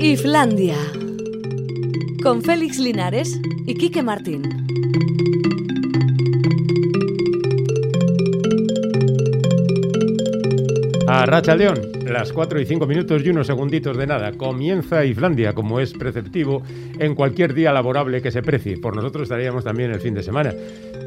Islandia. Con Félix Linares y Quique Martín. A Racha León, las 4 y 5 minutos y unos segunditos de nada. Comienza Islandia, como es preceptivo, en cualquier día laborable que se precie. Por nosotros estaríamos también el fin de semana,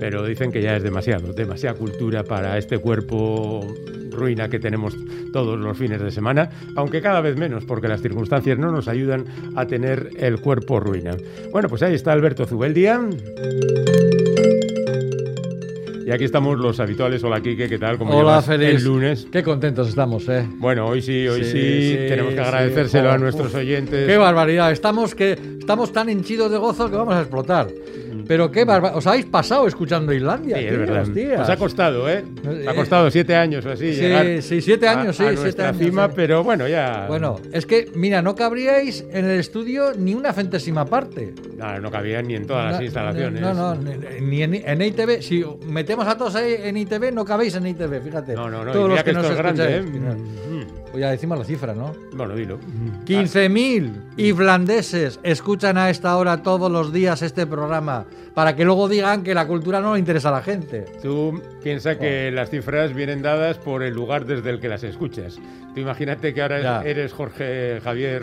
pero dicen que ya es demasiado, demasiada cultura para este cuerpo ruina que tenemos todos los fines de semana, aunque cada vez menos, porque las circunstancias no nos ayudan a tener el cuerpo ruina. Bueno, pues ahí está Alberto Zubeldia. Y aquí estamos los habituales. Hola, Kike, ¿qué tal? ¿Cómo Hola, feliz. el lunes? Qué contentos estamos, ¿eh? Bueno, hoy sí, hoy sí, Sí, sí, tenemos que sí, agradecérselo a nuestros uf. oyentes. Qué barbaridad. Estamos que estamos tan henchidos de gozo que vamos a explotar. Pero qué barbaridad. ¿Os habéis pasado escuchando Islandia? Sí, es verdad. hostias. Nos ha costado, ¿eh? Nos ha Eh, costado siete años o así sí, llegar sí, siete a- años, sí, a siete años, cima, sí. pero bueno, ya... Bueno, es que, mira, no cabríais en el estudio ni una centésima parte. No, no cabía ni en todas las instalaciones. No, no, ni, en, en ITV. Si metemos a todos ahí en ITV, no cabéis en ITV, fíjate. No, no, no, y Todos mira los que que esto nos es grande, ¿eh? Mm, Pues ya decimos la cifra, ¿no? Bueno, dilo. 15.000 islandeses escuchan a esta hora todos los días este programa para que luego digan que la cultura no le interesa a la gente. Tú piensas Oh. que las cifras vienen dadas por el lugar desde el que las escuchas. Tú imagínate que ahora Ya. eres Jorge Javier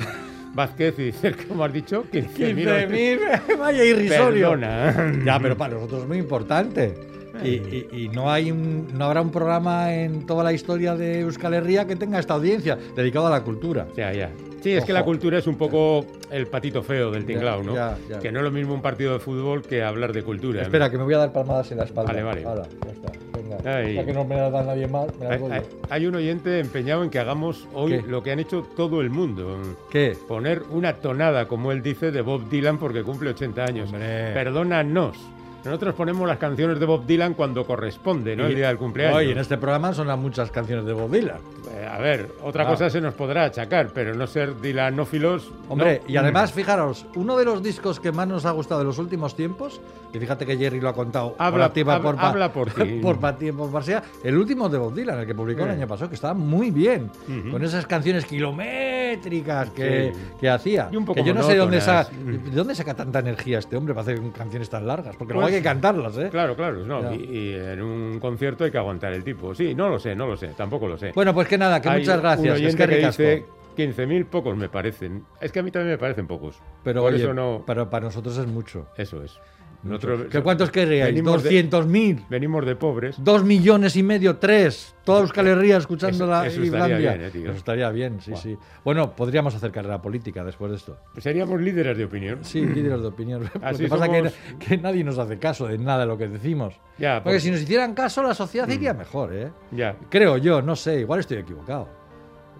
Vázquez y dices, ¿cómo has dicho? 15.000. 15.000, vaya irrisorio. Perdona. Ya, pero para nosotros es muy importante. Y, y- y no hay un, no habrá un programa en toda la historia de Euskal Herria que tenga esta audiencia dedicado a la cultura. Ya, ya. Sí, es que la cultura es un poco el patito feo del tinglao, ¿no? ya, ya. Que no es lo mismo un partido de fútbol que hablar de cultura. Espera, que me voy a dar palmadas en la espalda. Vale, vale. Ahora, ya está. Venga. Ya que no me las da nadie más, me las Hay, hay- hay un oyente empeñado en que hagamos hoy ¿Qué? lo que han hecho todo el mundo. ¿Qué? Poner una tonada, como él dice, de Bob Dylan porque cumple 80 años. Hombre. Perdónanos. Nosotros ponemos las canciones de Bob Dylan cuando corresponde, ¿no? Y- el día del cumpleaños. Hoy en este programa sonan muchas canciones de Bob Dylan. Eh, a ver, otra Ah. cosa se nos podrá achacar, pero no ser Dylanófilos. Hombre, no. y además, fijaros, uno de los discos que más nos ha gustado de los últimos tiempos, y fíjate que Jerry lo ha contado Habla- hab- pa- habla por ti. por por pasea, el último de Bob Dylan, el que publicó el Eh. año pasado, que estaba muy bien, Ujú. con esas canciones kilométricas que, Sí. que hacía. Y un poco que yo no sé de dónde, saca, de dónde saca tanta energía este hombre para hacer canciones tan largas, porque luego Pues- hay que cantarlas, ¿eh? Claro, claro, no. Y, y en un concierto hay que aguantar el tipo. Sí, no lo sé, no lo sé, tampoco lo sé. Bueno, pues que nada, que Hay muchas gracias. Es que que ricasco. dice 15.000 pocos me parecen. Es que a mí también me parecen pocos. Pero Por oye, eso no. pero para nosotros es mucho. Eso es. Nosotros ¿Que ¿Cuántos querríais? venimos de- ¿200.000? venimos de pobres. Dos millones y medio, tres. Toda Euskal Herria escuchando la eso estaría Islandia. bien, eh. Eso estaría bien, sí, sí. Bueno, podríamos hacer carrera política después de esto. Seríamos líderes de opinión. Sí, líderes de opinión. Lo que pasa es somos- que, que nadie nos hace caso de nada de lo que decimos. Ya, Porque pues- si nos hicieran caso, la sociedad Mm. iría mejor, ¿eh? Ya. Creo yo, no sé, igual estoy equivocado.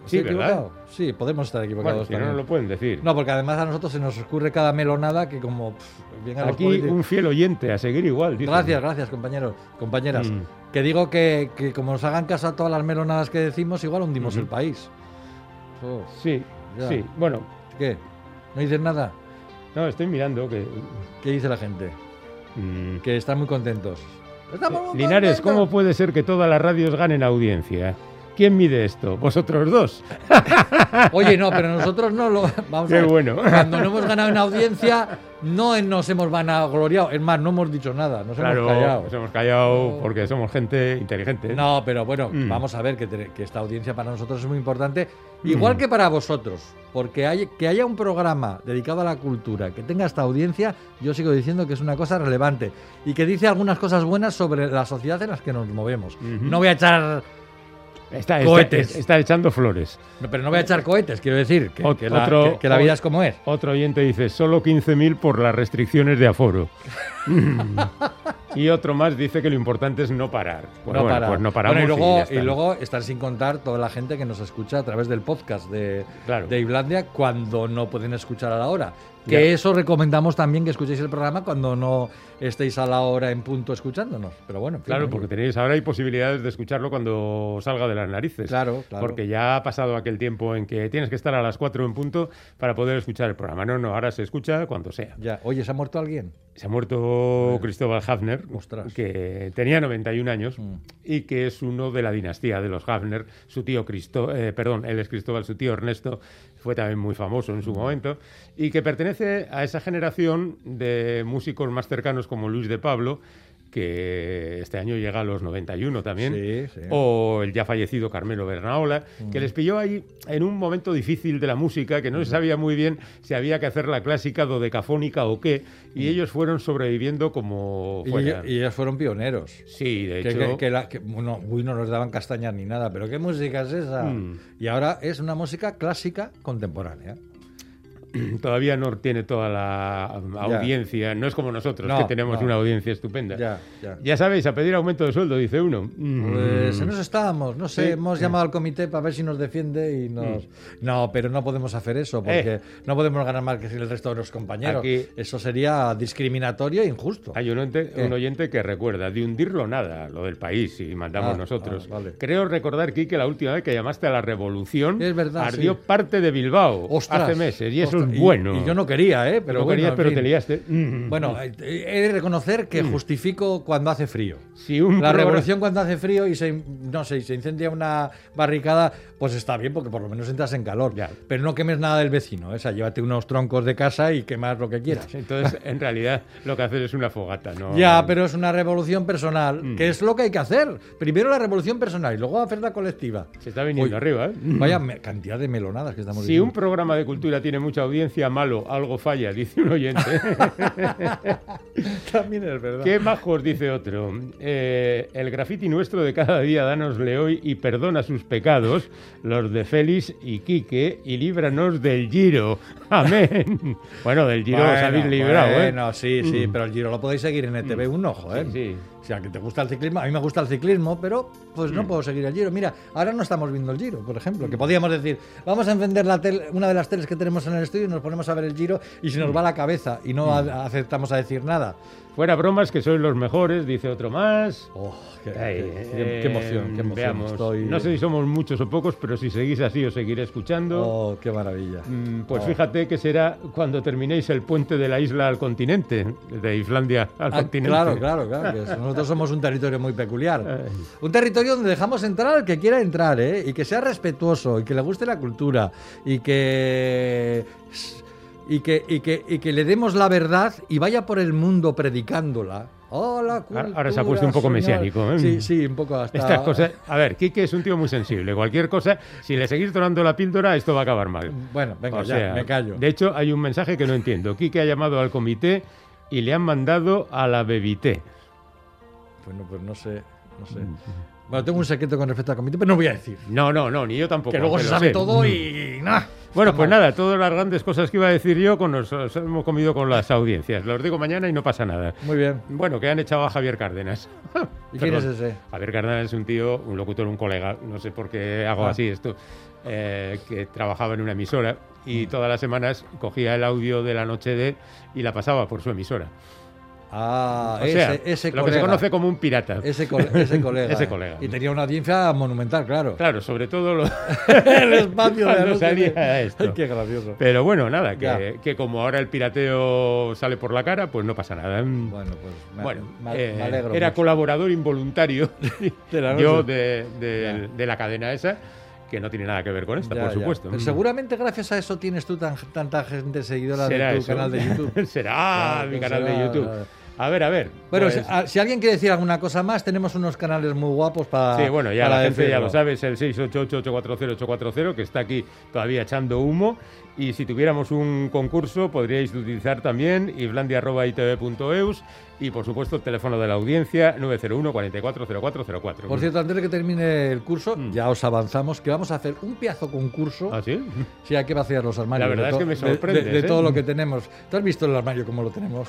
Sí, ¿Estoy ¿verdad? equivocado? Sí, podemos estar Bueno, equivocados si no, lo pueden decir. No, porque además a nosotros se nos ocurre cada melonada que como pff, Aquí un fiel oyente, a seguir igual. dicen. Gracias, gracias, compañeros, compañeras. Mm. Que digo que, que como nos hagan caso a todas las melonadas que decimos, igual hundimos el país. Oh, Sí, Ya. sí. Bueno, ¿Qué? ¿No dices nada? no, estoy mirando que. ¿Qué dice la gente? mm, Que están muy contentos. Estamos muy Linares, contentos. ¿cómo puede ser que todas las radios ganen audiencia? ¿Quién mide esto? ¿Vosotros dos? Oye, no, pero nosotros no lo. Vamos Qué a ver. bueno. Cuando no hemos ganado en audiencia, no nos hemos vanagloriado. Es más, no hemos dicho nada. Nos Claro, hemos callado. nos hemos callado porque somos gente inteligente. No, pero bueno, Mm. vamos a ver que, te- que esta audiencia para nosotros es muy importante, igual Mm. que para vosotros, porque hay, que haya un programa dedicado a la cultura que tenga esta audiencia, yo sigo diciendo que es una cosa relevante y que dice algunas cosas buenas sobre la sociedad en la que nos movemos. No voy a echar, Está, Cohetes. está- está echando flores. no, pero no voy a echar cohetes, quiero decir que, Ot- que la, otro- que- que la vida es como es. Otro oyente dice, solo 15.000 por las restricciones de aforo. Y otro más dice que lo importante es no parar. Pues no bueno, parar. pues no paramos Bueno, y, luego, y, luego estar sin contar toda la gente que nos escucha a través del podcast de, Claro. de Islandia cuando no pueden escuchar a la hora. Que Ya. eso recomendamos también que escuchéis el programa cuando no estéis a la hora en punto escuchándonos. Pero bueno, en fin, Claro, porque tenéis ahora hay posibilidades de escucharlo cuando salga de las narices. Claro, claro. Porque ya ha pasado aquel tiempo en que tienes que estar a las 4 en punto para poder escuchar el programa. No, no, ahora se escucha cuando sea. Ya. Oye, ¿se ha muerto alguien? Se ha muerto Cristóbal Hafner, Ostras. que tenía 91 años Mm. y que es uno de la dinastía de los Hafner. Su tío Cristo, eh, perdón, él es Cristóbal, su tío Ernesto fue también muy famoso en su Mm. momento y que pertenece a esa generación de músicos más cercanos como Luis de Pablo que este año llega a los 91 también, Sí, sí. o el ya fallecido Carmelo Bernaola, Mm. que les pilló ahí en un momento difícil de la música, que no se sabía muy bien si había que hacer la clásica dodecafónica o qué, y ellos fueron sobreviviendo como. Y, ellos- y ellos fueron pioneros. Sí, de Que, hecho... que- que la- que, bueno, uy, no nos daban castañas ni nada, pero ¿qué música es esa? Mm. Y ahora es una música clásica contemporánea. todavía no tiene toda la audiencia. No es como nosotros, No, que tenemos no. una audiencia estupenda. Ya, ya. Ya sabéis, a pedir aumento de sueldo, dice uno. Mm. Pues en eso estábamos, no sé, Sí. hemos llamado al comité para ver si nos defiende y nos... Mm. No, pero no podemos hacer eso, porque no podemos ganar más que el resto de los compañeros. Eh. Aquí- Eso sería discriminatorio e injusto. Hay un un oyente que recuerda de hundirlo nada, lo del país, y mandamos Ah, nosotros. ah, vale. Creo recordar, Kike, la última vez que llamaste a la revolución, Es verdad, ardió sí. parte de Bilbao Ostras, hace meses, y eso es bueno. Y, yo no quería, ¿eh? Pero No bueno, querías, pero fin. te liaste. Mm. Bueno, eh, he de reconocer que justifico cuando hace frío. si un La programa- revolución cuando hace frío y se, no sé, se incendia una barricada, pues está bien porque por lo menos entras en calor. Ya. Pero no quemes nada del vecino, ¿eh? o sea, llévate unos troncos de casa y quemas lo que quieras. Entonces, en realidad, lo que haces es una fogata, ¿no? Ya, pero es una revolución personal, Mm. que es lo que hay que hacer. Primero la revolución personal y luego hacer la colectiva. Se está viniendo arriba, ¿eh? Vaya cantidad de melonadas que estamos Si un programa de cultura tiene mucha audiencia, malo, algo falla, dice un oyente. También es verdad. Qué majos, dice otro. Eh, el grafiti nuestro de cada día, danosle hoy y perdona sus pecados, los de Félix y Quique, y líbranos del giro. Amén. Bueno, del giro os habéis librado, ¿eh? Bueno, sí, sí, pero el Giro lo podéis seguir en ETV1, joder. Sí, sí. O sea, que te gusta el ciclismo, a mí me gusta el ciclismo, pero pues Mm. no puedo seguir el Giro. Mira, ahora no estamos viendo el Giro, por ejemplo, que podíamos decir, vamos a encender la tel- una de las teles que tenemos en el estudio y nos ponemos a ver el Giro y se nos va la cabeza y no Mm. a- aceptamos a decir nada. Fuera bromas, que sois los mejores, dice otro más. Oh, qué, Ay, qué- qué- qué emoción, qué emoción. Veamos. Estoy- No sé si somos muchos o pocos, pero si seguís así os seguiré escuchando. Oh, qué maravilla. Mm, Pues Oh. fíjate que será cuando terminéis el puente de la isla al continente, de Islandia al Ah, continente. claro, claro, claro. que nosotros somos un territorio muy peculiar. Ay. Un territorio donde dejamos entrar al que quiera entrar, ¿eh? Y que sea respetuoso, y que le guste la cultura, y que. Y que, y que, y que le demos la verdad y vaya por el mundo predicándola. ¡Oh, la Ahora- se ha puesto un poco señor! mesiánico, ¿eh? Sí, sí, un poco hasta. Estas cosas. A ver, Quique es un tío muy sensible. Cualquier cosa, si le seguís donando la píldora, esto va a acabar mal. Bueno, venga, O ya, sea, me callo. De hecho, hay un mensaje que no entiendo. Quique ha llamado al comité y le han mandado a la bebité. Bueno, pues no sé, no sé. Mm. Bueno, tengo un secreto con respecto al comité, pero no voy a decir. No, no, no, ni yo tampoco. que luego se sabe sé. todo y. nada. Bueno, pues nada, todas las grandes cosas que iba a decir yo con nos, nos hemos comido con las audiencias. Los digo mañana y no pasa nada. Muy bien. Bueno, que han echado a Javier Cárdenas. ¿Y quién es ese? Javier Cárdenas es un tío, un locutor, un colega, no sé por qué hago Ah. así esto, eh, que trabajaba en una emisora y todas las semanas cogía el audio de la noche de y la pasaba por su emisora. Ah, O ese, sea, ese lo que se colega. conoce como un pirata. Ese, cole- ese colega. Ese eh. colega. Y tenía una audiencia monumental, claro. Claro, sobre todo lo... el espacio de anoche salía de- esto. Ay, qué gracioso. Pero bueno, nada, que, que como ahora el pirateo sale por la cara, pues no pasa nada. Bueno, pues me, Bueno, me- eh, me alegro. era mucho. colaborador involuntario De la yo de, de- de la cadena esa, que no tiene nada que ver con esta, Ya, por supuesto. Pero seguramente gracias a eso tienes tú tan- tanta gente seguidora de tu eso. canal de YouTube. Será Claro, mi canal de será- YouTube. A ver, a ver. Bueno, pues- si, a- si alguien quiere decir alguna cosa más, tenemos unos canales muy guapos para. Sí, bueno, ya la gente ya lo sabe, es el 688-840-840, que está aquí todavía echando humo. Y si tuviéramos un concurso, podríais utilizar también iblandia.itv.eus y, por supuesto, el teléfono de la audiencia 901-440404. Por cierto, antes de que termine el curso, Mm. ya os avanzamos que vamos a hacer un piazo concurso. ¿Ah, sí? Sí, hay que vaciar los armarios. La verdad es que me de- de- sorprendes, De, ¿eh? todo lo que tenemos. ¿Tú has visto el armario como lo tenemos?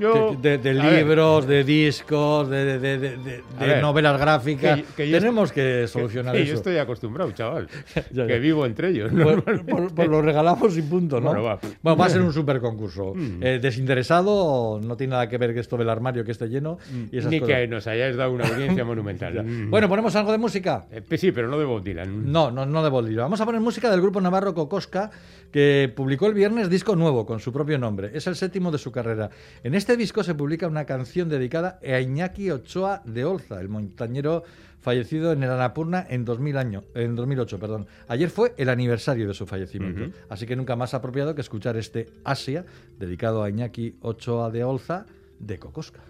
Yo- de, de a ver, libros, de discos, de, novelas gráficas. que- que yo Tenemos que solucionar que eso. Yo estoy acostumbrado, chaval. Ya, que ya. vivo entre ellos. Pues, normalmente. pues- pues lo regalamos y punto, ¿no? Bueno, va. Bueno, va a ser un super concurso. Mm. Eh, desinteresado, no tiene nada que ver que esto del armario que esté lleno y esas Ni cosas. que nos hayáis dado una audiencia monumental. Mm. Bueno, ¿ponemos algo de música? Eh, pues sí, pero no de Bob Dylan. No, no, no de Bob Dylan. Vamos a poner música del grupo navarro Cocosca, que publicó el viernes disco nuevo con su propio nombre. Es el séptimo de su carrera. En este disco se publica una canción dedicada a Iñaki Ochoa de Olza, el montañero fallecido en el Annapurna en, 2000 año, en 2008. Perdón. Ayer fue el aniversario de su fallecimiento. Así que nunca más apropiado que escuchar este Asia, dedicado a Iñaki Ochoa de Olza, de Cocosca.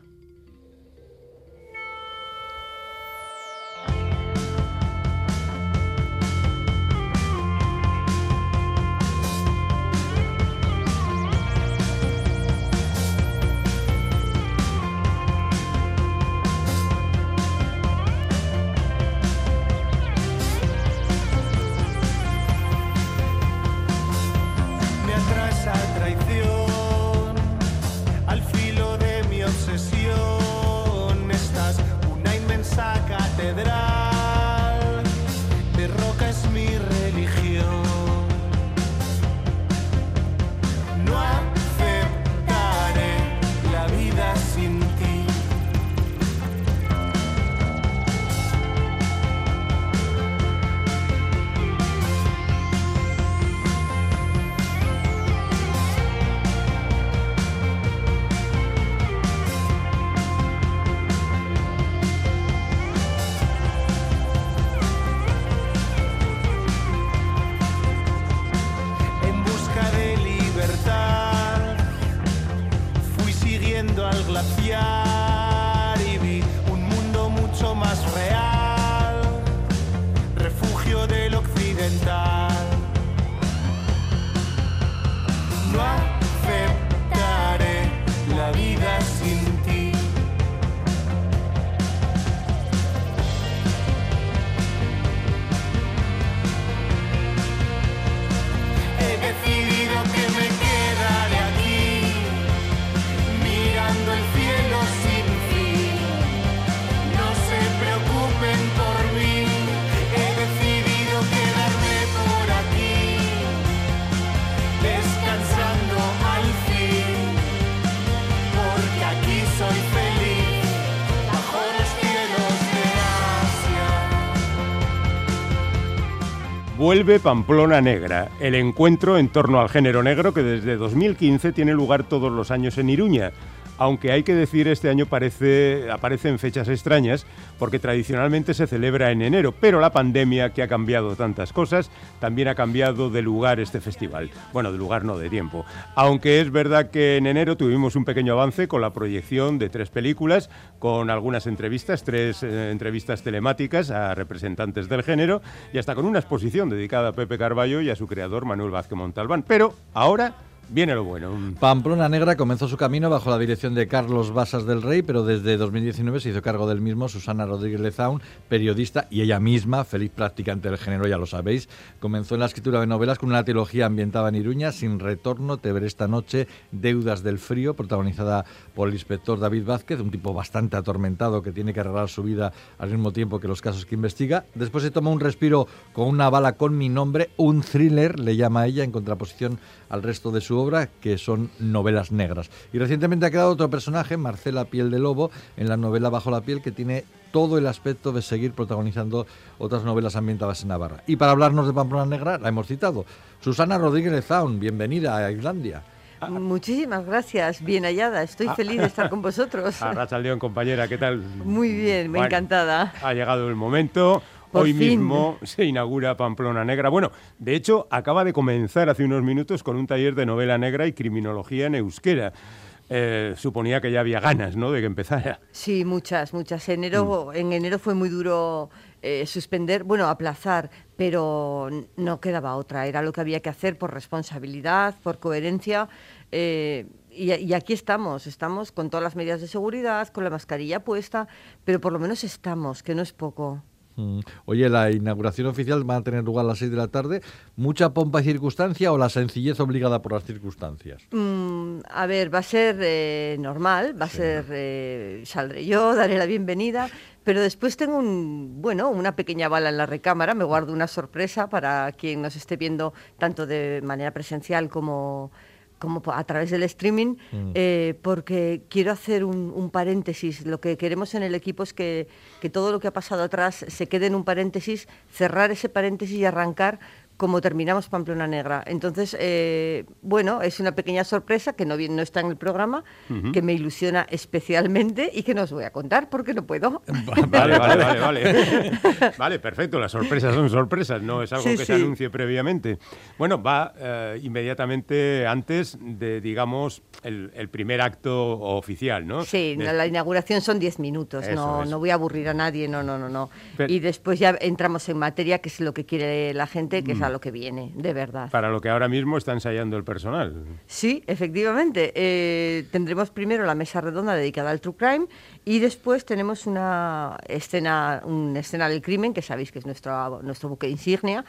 Vuelve Pamplona Negra, el encuentro en torno al género negro que desde 2015 tiene lugar todos los años en Iruña. Aunque hay que decir, este año parece, aparece fechas extrañas, porque tradicionalmente se celebra en enero, pero la pandemia, que ha cambiado tantas cosas, también ha cambiado de lugar este festival. Bueno, de lugar no, de tiempo. Aunque es verdad que en enero tuvimos un pequeño avance con la proyección de tres películas, con algunas entrevistas, tres eh, entrevistas telemáticas a representantes del género, y hasta con una exposición dedicada a Pepe Carballo y a su creador Manuel Vázquez Montalbán. Pero ahora viene lo bueno. Pamplona Negra comenzó su camino bajo la dirección de Carlos Basas del Rey, pero desde 2019 se hizo cargo del mismo Susana Rodríguez Lezaun, periodista y ella misma, feliz practicante del género, ya lo sabéis. Comenzó en la escritura de novelas con una trilogía ambientada en Iruña, Sin Retorno, Te veré esta noche, Deudas del Frío, protagonizada por el inspector David Vázquez, un tipo bastante atormentado que tiene que arreglar su vida al mismo tiempo que los casos que investiga. Después se toma un respiro con una bala con mi nombre, un thriller, le llama a ella, en contraposición al resto de su obra, que son novelas negras. Y recientemente ha quedado otro personaje, Marcela Piel de Lobo, en la novela Bajo la Piel, que tiene todo el aspecto de seguir protagonizando otras novelas ambientadas en Navarra. Y para hablarnos de Pamplona Negra, la hemos citado. Susana Rodríguez Lezaun, bienvenida a Islandia. Muchísimas gracias, bien hallada. Estoy feliz de estar con vosotros. A Racha León, compañera, ¿qué tal? Muy bien, muy Bueno, encantada. Ha llegado el momento. Por Hoy fin. mismo se inaugura Pamplona Negra. Bueno, de hecho, acaba de comenzar hace unos minutos con un taller de novela negra y criminología en euskera. Eh, suponía que ya había ganas, ¿no?, de que empezara. Sí, muchas, muchas. Enero, Mm. En enero fue muy duro eh, suspender, bueno, aplazar, pero no quedaba otra. Era lo que había que hacer por responsabilidad, por coherencia. eh, y, y aquí estamos, estamos con todas las medidas de seguridad, con la mascarilla puesta, pero por lo menos estamos, que no es poco. Mm. Oye, la inauguración oficial va a tener lugar a las 6 de la tarde. ¿Mucha pompa y circunstancia o la sencillez obligada por las circunstancias? Mm, a ver, va a ser eh, normal, va a ser, eh, saldré yo, daré la bienvenida, pero después tengo un, bueno, una pequeña bala en la recámara, me guardo una sorpresa para quien nos esté viendo tanto de manera presencial como como a través del streaming, eh, porque quiero hacer un, un paréntesis. Lo que queremos en el equipo es que, que todo lo que ha pasado atrás se quede en un paréntesis, cerrar ese paréntesis y arrancar como terminamos Pamplona Negra. Entonces, eh, bueno, es una pequeña sorpresa que no, no está en el programa, que me ilusiona especialmente y que no os voy a contar porque no puedo. Vale, vale, vale, vale. Vale, perfecto. Las sorpresas son sorpresas, no es algo Sí, que se anuncie previamente. Bueno, va eh, inmediatamente antes de, digamos, el, el primer acto oficial, ¿no? Sí, De- la inauguración son 10 minutos, Eso, no, eso. no voy a aburrir a nadie, no, no, no, no. Pero- y después ya entramos en materia, que es lo que quiere la gente, que es a Mm. lo que viene, de verdad. Para lo que ahora mismo está ensayando el personal. Sí, efectivamente. Eh, tendremos primero la mesa redonda dedicada al True Crime y después tenemos una escena, una escena del crimen, que sabéis que es nuestro, nuestro buque insignia,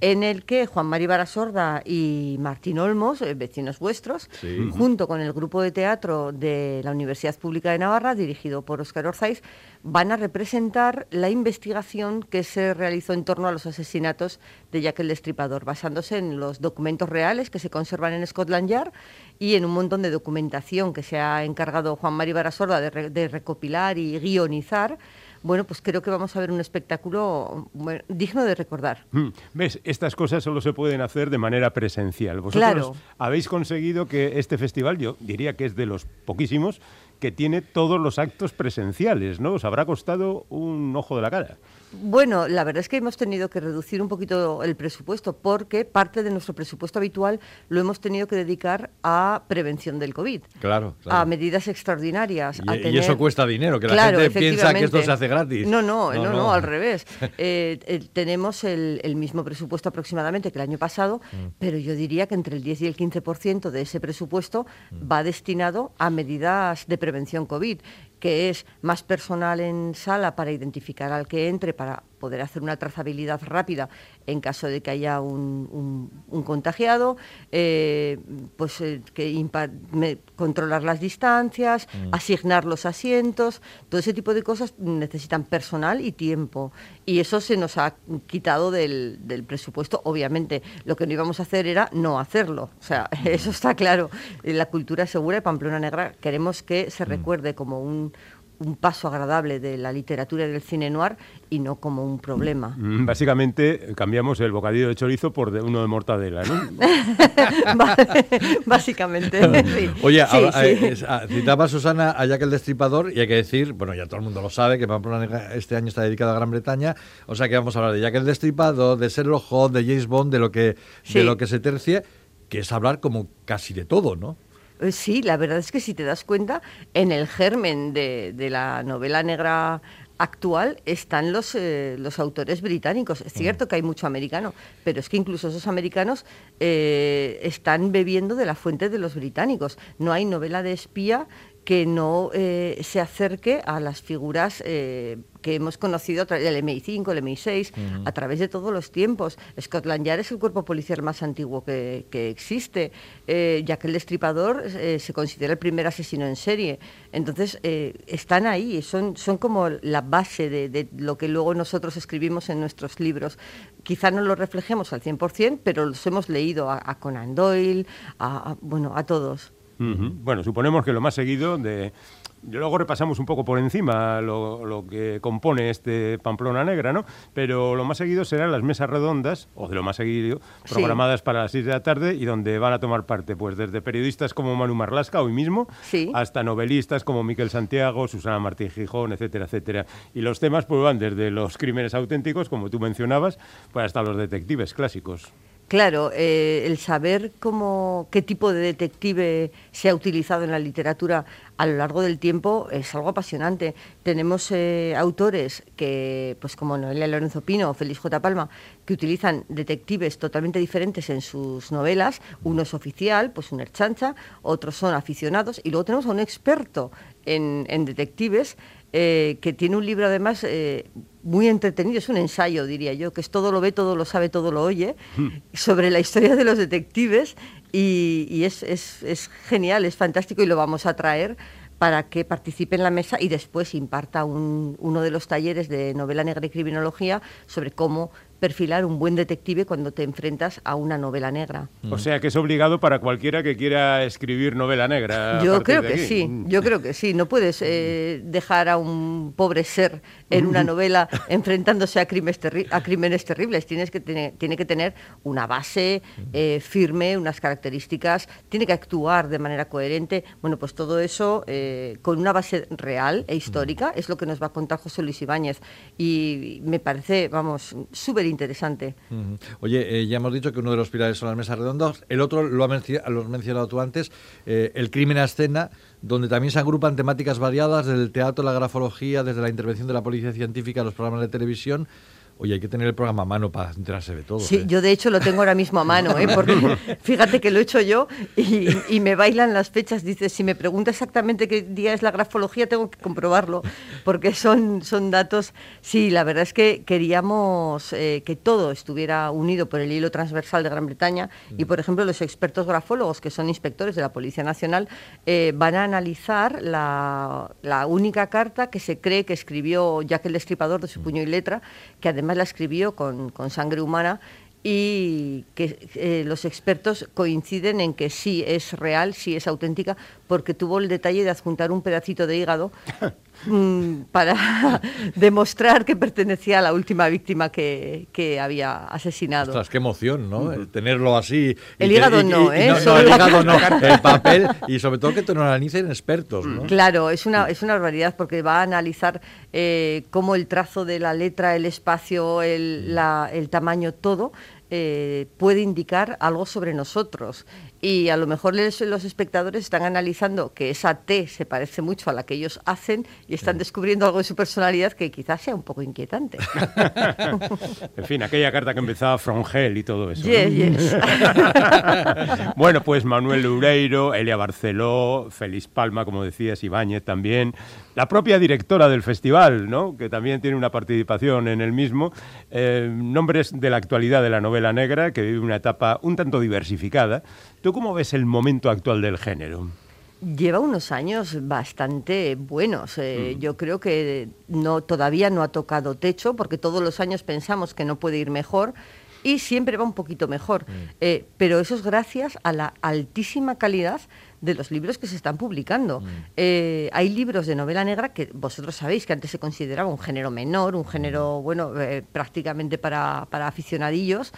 en el que Juan Mari Barasorda y Martín Olmos, eh, vecinos vuestros, Sí. junto con el grupo de teatro de la Universidad Pública de Navarra, dirigido por Óscar Orzaiz, van a representar la investigación que se realizó en torno a los asesinatos de Jack el Destripador, basándose en los documentos reales que se conservan en Scotland Yard y en un montón de documentación que se ha encargado Juan Mari Barasorda de, re- de recopilar y guionizar. Bueno, pues creo que vamos a ver un espectáculo bueno, digno de recordar. Mm, ¿Ves? Estas cosas solo se pueden hacer de manera presencial. Vosotros Claro. habéis conseguido que este festival, yo diría que es de los poquísimos, que tiene todos los actos presenciales, ¿no? Os habrá costado un ojo de la cara. Bueno, la verdad es que hemos tenido que reducir un poquito el presupuesto porque parte de nuestro presupuesto habitual lo hemos tenido que dedicar a prevención del COVID. Claro, claro. A medidas extraordinarias. Y- a y tener- eso cuesta dinero, que la gente piensa que esto se hace gratis. No, no, no, No, no, no. al revés. Eh, eh, tenemos el, el mismo presupuesto aproximadamente que el año pasado, Mm. pero yo diría que entre el 10 y el 15% de ese presupuesto Mm. va destinado a medidas de prevención COVID, que es más personal en sala para identificar al que entre, para poder hacer una trazabilidad rápida en caso de que haya un, un- un contagiado, eh, pues eh, que impa- me- controlar las distancias, asignar los asientos, todo ese tipo de cosas necesitan personal y tiempo. Y eso se nos ha quitado del, del presupuesto. Obviamente, lo que no íbamos a hacer era no hacerlo. O sea, eso está claro. La cultura segura de Pamplona Negra queremos que se recuerde como un, un paso agradable de la literatura y del cine noir y no como un problema. Mm, Básicamente cambiamos el bocadillo de chorizo por de- uno de mortadela, ¿no? Básicamente. sí. Oye, Sí, es- ah, citaba Susana a Jack el Destripador y hay que decir, bueno, ya todo el mundo lo sabe, que Pamplona este año está dedicado a Gran Bretaña, o sea que vamos a hablar de Jack el Destripador, de Sherlock Holmes, de James Bond, de lo que, Sí. de lo que se tercie, que es hablar como casi de todo, ¿no? Eh, Sí, la verdad es que si te das cuenta, en el germen de, de la novela negra actual están los, eh, los autores británicos. Es cierto que hay mucho americano, pero es que incluso esos americanos eh, están bebiendo de la fuente de los británicos. No hay novela de espía que no eh, se acerque a las figuras eh, que hemos conocido a través del MI5, el MI6, a través de todos los tiempos. Scotland Yard es el cuerpo policial más antiguo que, que existe, eh, ya que el destripador eh, se considera el primer asesino en serie. Entonces, eh, están ahí, son, son como la base de, de lo que luego nosotros escribimos en nuestros libros. Quizá no lo reflejemos al 100%, pero los hemos leído a, a Conan Doyle, a, a- bueno, a todos. Bueno, suponemos que lo más seguido de... Luego repasamos un poco por encima lo, lo que compone este Pamplona Negra, ¿no? Pero lo más seguido serán las mesas redondas, o de lo más seguido, Sí. programadas para las 6 de la tarde y donde van a tomar parte, pues desde periodistas como Manu Marlasca, hoy mismo, Sí. hasta novelistas como Miquel Santiago, Susana Martín Gijón, etcétera, etcétera. Y los temas pues van desde los crímenes auténticos, como tú mencionabas, pues hasta los detectives clásicos. Claro, eh, el saber cómo, qué tipo de detective se ha utilizado en la literatura a lo largo del tiempo es algo apasionante. Tenemos eh, autores que, pues como Noelia Lorenzo Pino o Félix J. Palma, que utilizan detectives totalmente diferentes en sus novelas. Uno es oficial, pues un erchancha, otros son aficionados, y luego tenemos a un experto en, en detectives eh, que tiene un libro además eh, muy entretenido, es un ensayo, diría yo, que es todo lo ve, todo lo sabe, todo lo oye, sobre la historia de los detectives y, y es, es- es genial, es fantástico y lo vamos a traer para que participe en la mesa y después imparta un- uno de los talleres de novela negra y criminología sobre cómo perfilar un buen detective cuando te enfrentas a una novela negra. O sea que es obligado para cualquiera que quiera escribir novela negra. Yo creo que aquí. sí, Mm. yo creo que sí. No puedes eh, dejar a un pobre ser en una novela enfrentándose a crímenes, terri- a crímenes terribles. Tienes que tener, tiene que tener una base eh, firme, unas características, tiene que actuar de manera coherente. Bueno, pues todo eso eh, con una base real e histórica es lo que nos va a contar José Luis Ibáñez. Y me parece, vamos, súper interesante. Oye, eh, ya hemos dicho que uno de los pilares son las mesas redondas, el otro lo, ha menci- lo has mencionado tú antes, eh, el crimen a escena, donde también se agrupan temáticas variadas, desde el teatro, la grafología, desde la intervención de la policía científica, los programas de televisión. Oye, hay que tener el programa a mano para enterarse de todo. Sí, ¿eh? yo de hecho lo tengo ahora mismo a mano, ¿eh? porque fíjate que lo he hecho yo y, y me bailan las fechas. Dice, si me pregunta exactamente qué día es la grafología, tengo que comprobarlo, porque son, son datos. Sí, la verdad es que queríamos eh, que todo estuviera unido por el hilo transversal de Gran Bretaña y, por ejemplo, los expertos grafólogos, que son inspectores de la Policía Nacional, eh, van a analizar la, la única carta que se cree que escribió Jack el Destripador de su puño y letra, que además la escribió con, con sangre humana y que eh, los expertos coinciden en que sí es real, sí es auténtica, porque tuvo el detalle de adjuntar un pedacito de hígado para demostrar que pertenecía a la última víctima que, que había asesinado. Ostras, qué emoción, ¿no? El tenerlo así. El hígado y- no, y- ¿eh? No, no, Solo el hígado no, el papel y sobre todo que te lo analicen expertos, ¿no? Claro, es una, es una barbaridad porque va a analizar eh, cómo el trazo de la letra, el espacio, el, la- el tamaño, todo eh, puede indicar algo sobre nosotros. Y a lo mejor les- los espectadores están analizando que esa T se parece mucho a la que ellos hacen y están descubriendo algo de su personalidad que quizás sea un poco inquietante. En fin, aquella carta que empezaba From Hell y todo eso. ¿no? Yes, yes. bueno, pues Manuel Loureiro, Elia Barceló, Félix Palma, como decías, Ibáñez también, la propia directora del festival, ¿no? que también tiene una participación en el mismo, eh, nombres de la actualidad de la novela negra, que vive una etapa un tanto diversificada. ¿Tú cómo ves el momento actual del género? Lleva unos años bastante buenos. eh, Yo creo que no, todavía no ha tocado techo, porque todos los años pensamos que no puede ir mejor y siempre va un poquito mejor. Eh, pero eso es gracias a la altísima calidad de los libros que se están publicando. Eh, hay libros de novela negra que vosotros sabéis que antes se consideraba un género menor, un género, bueno, eh, prácticamente para, para aficionadillos,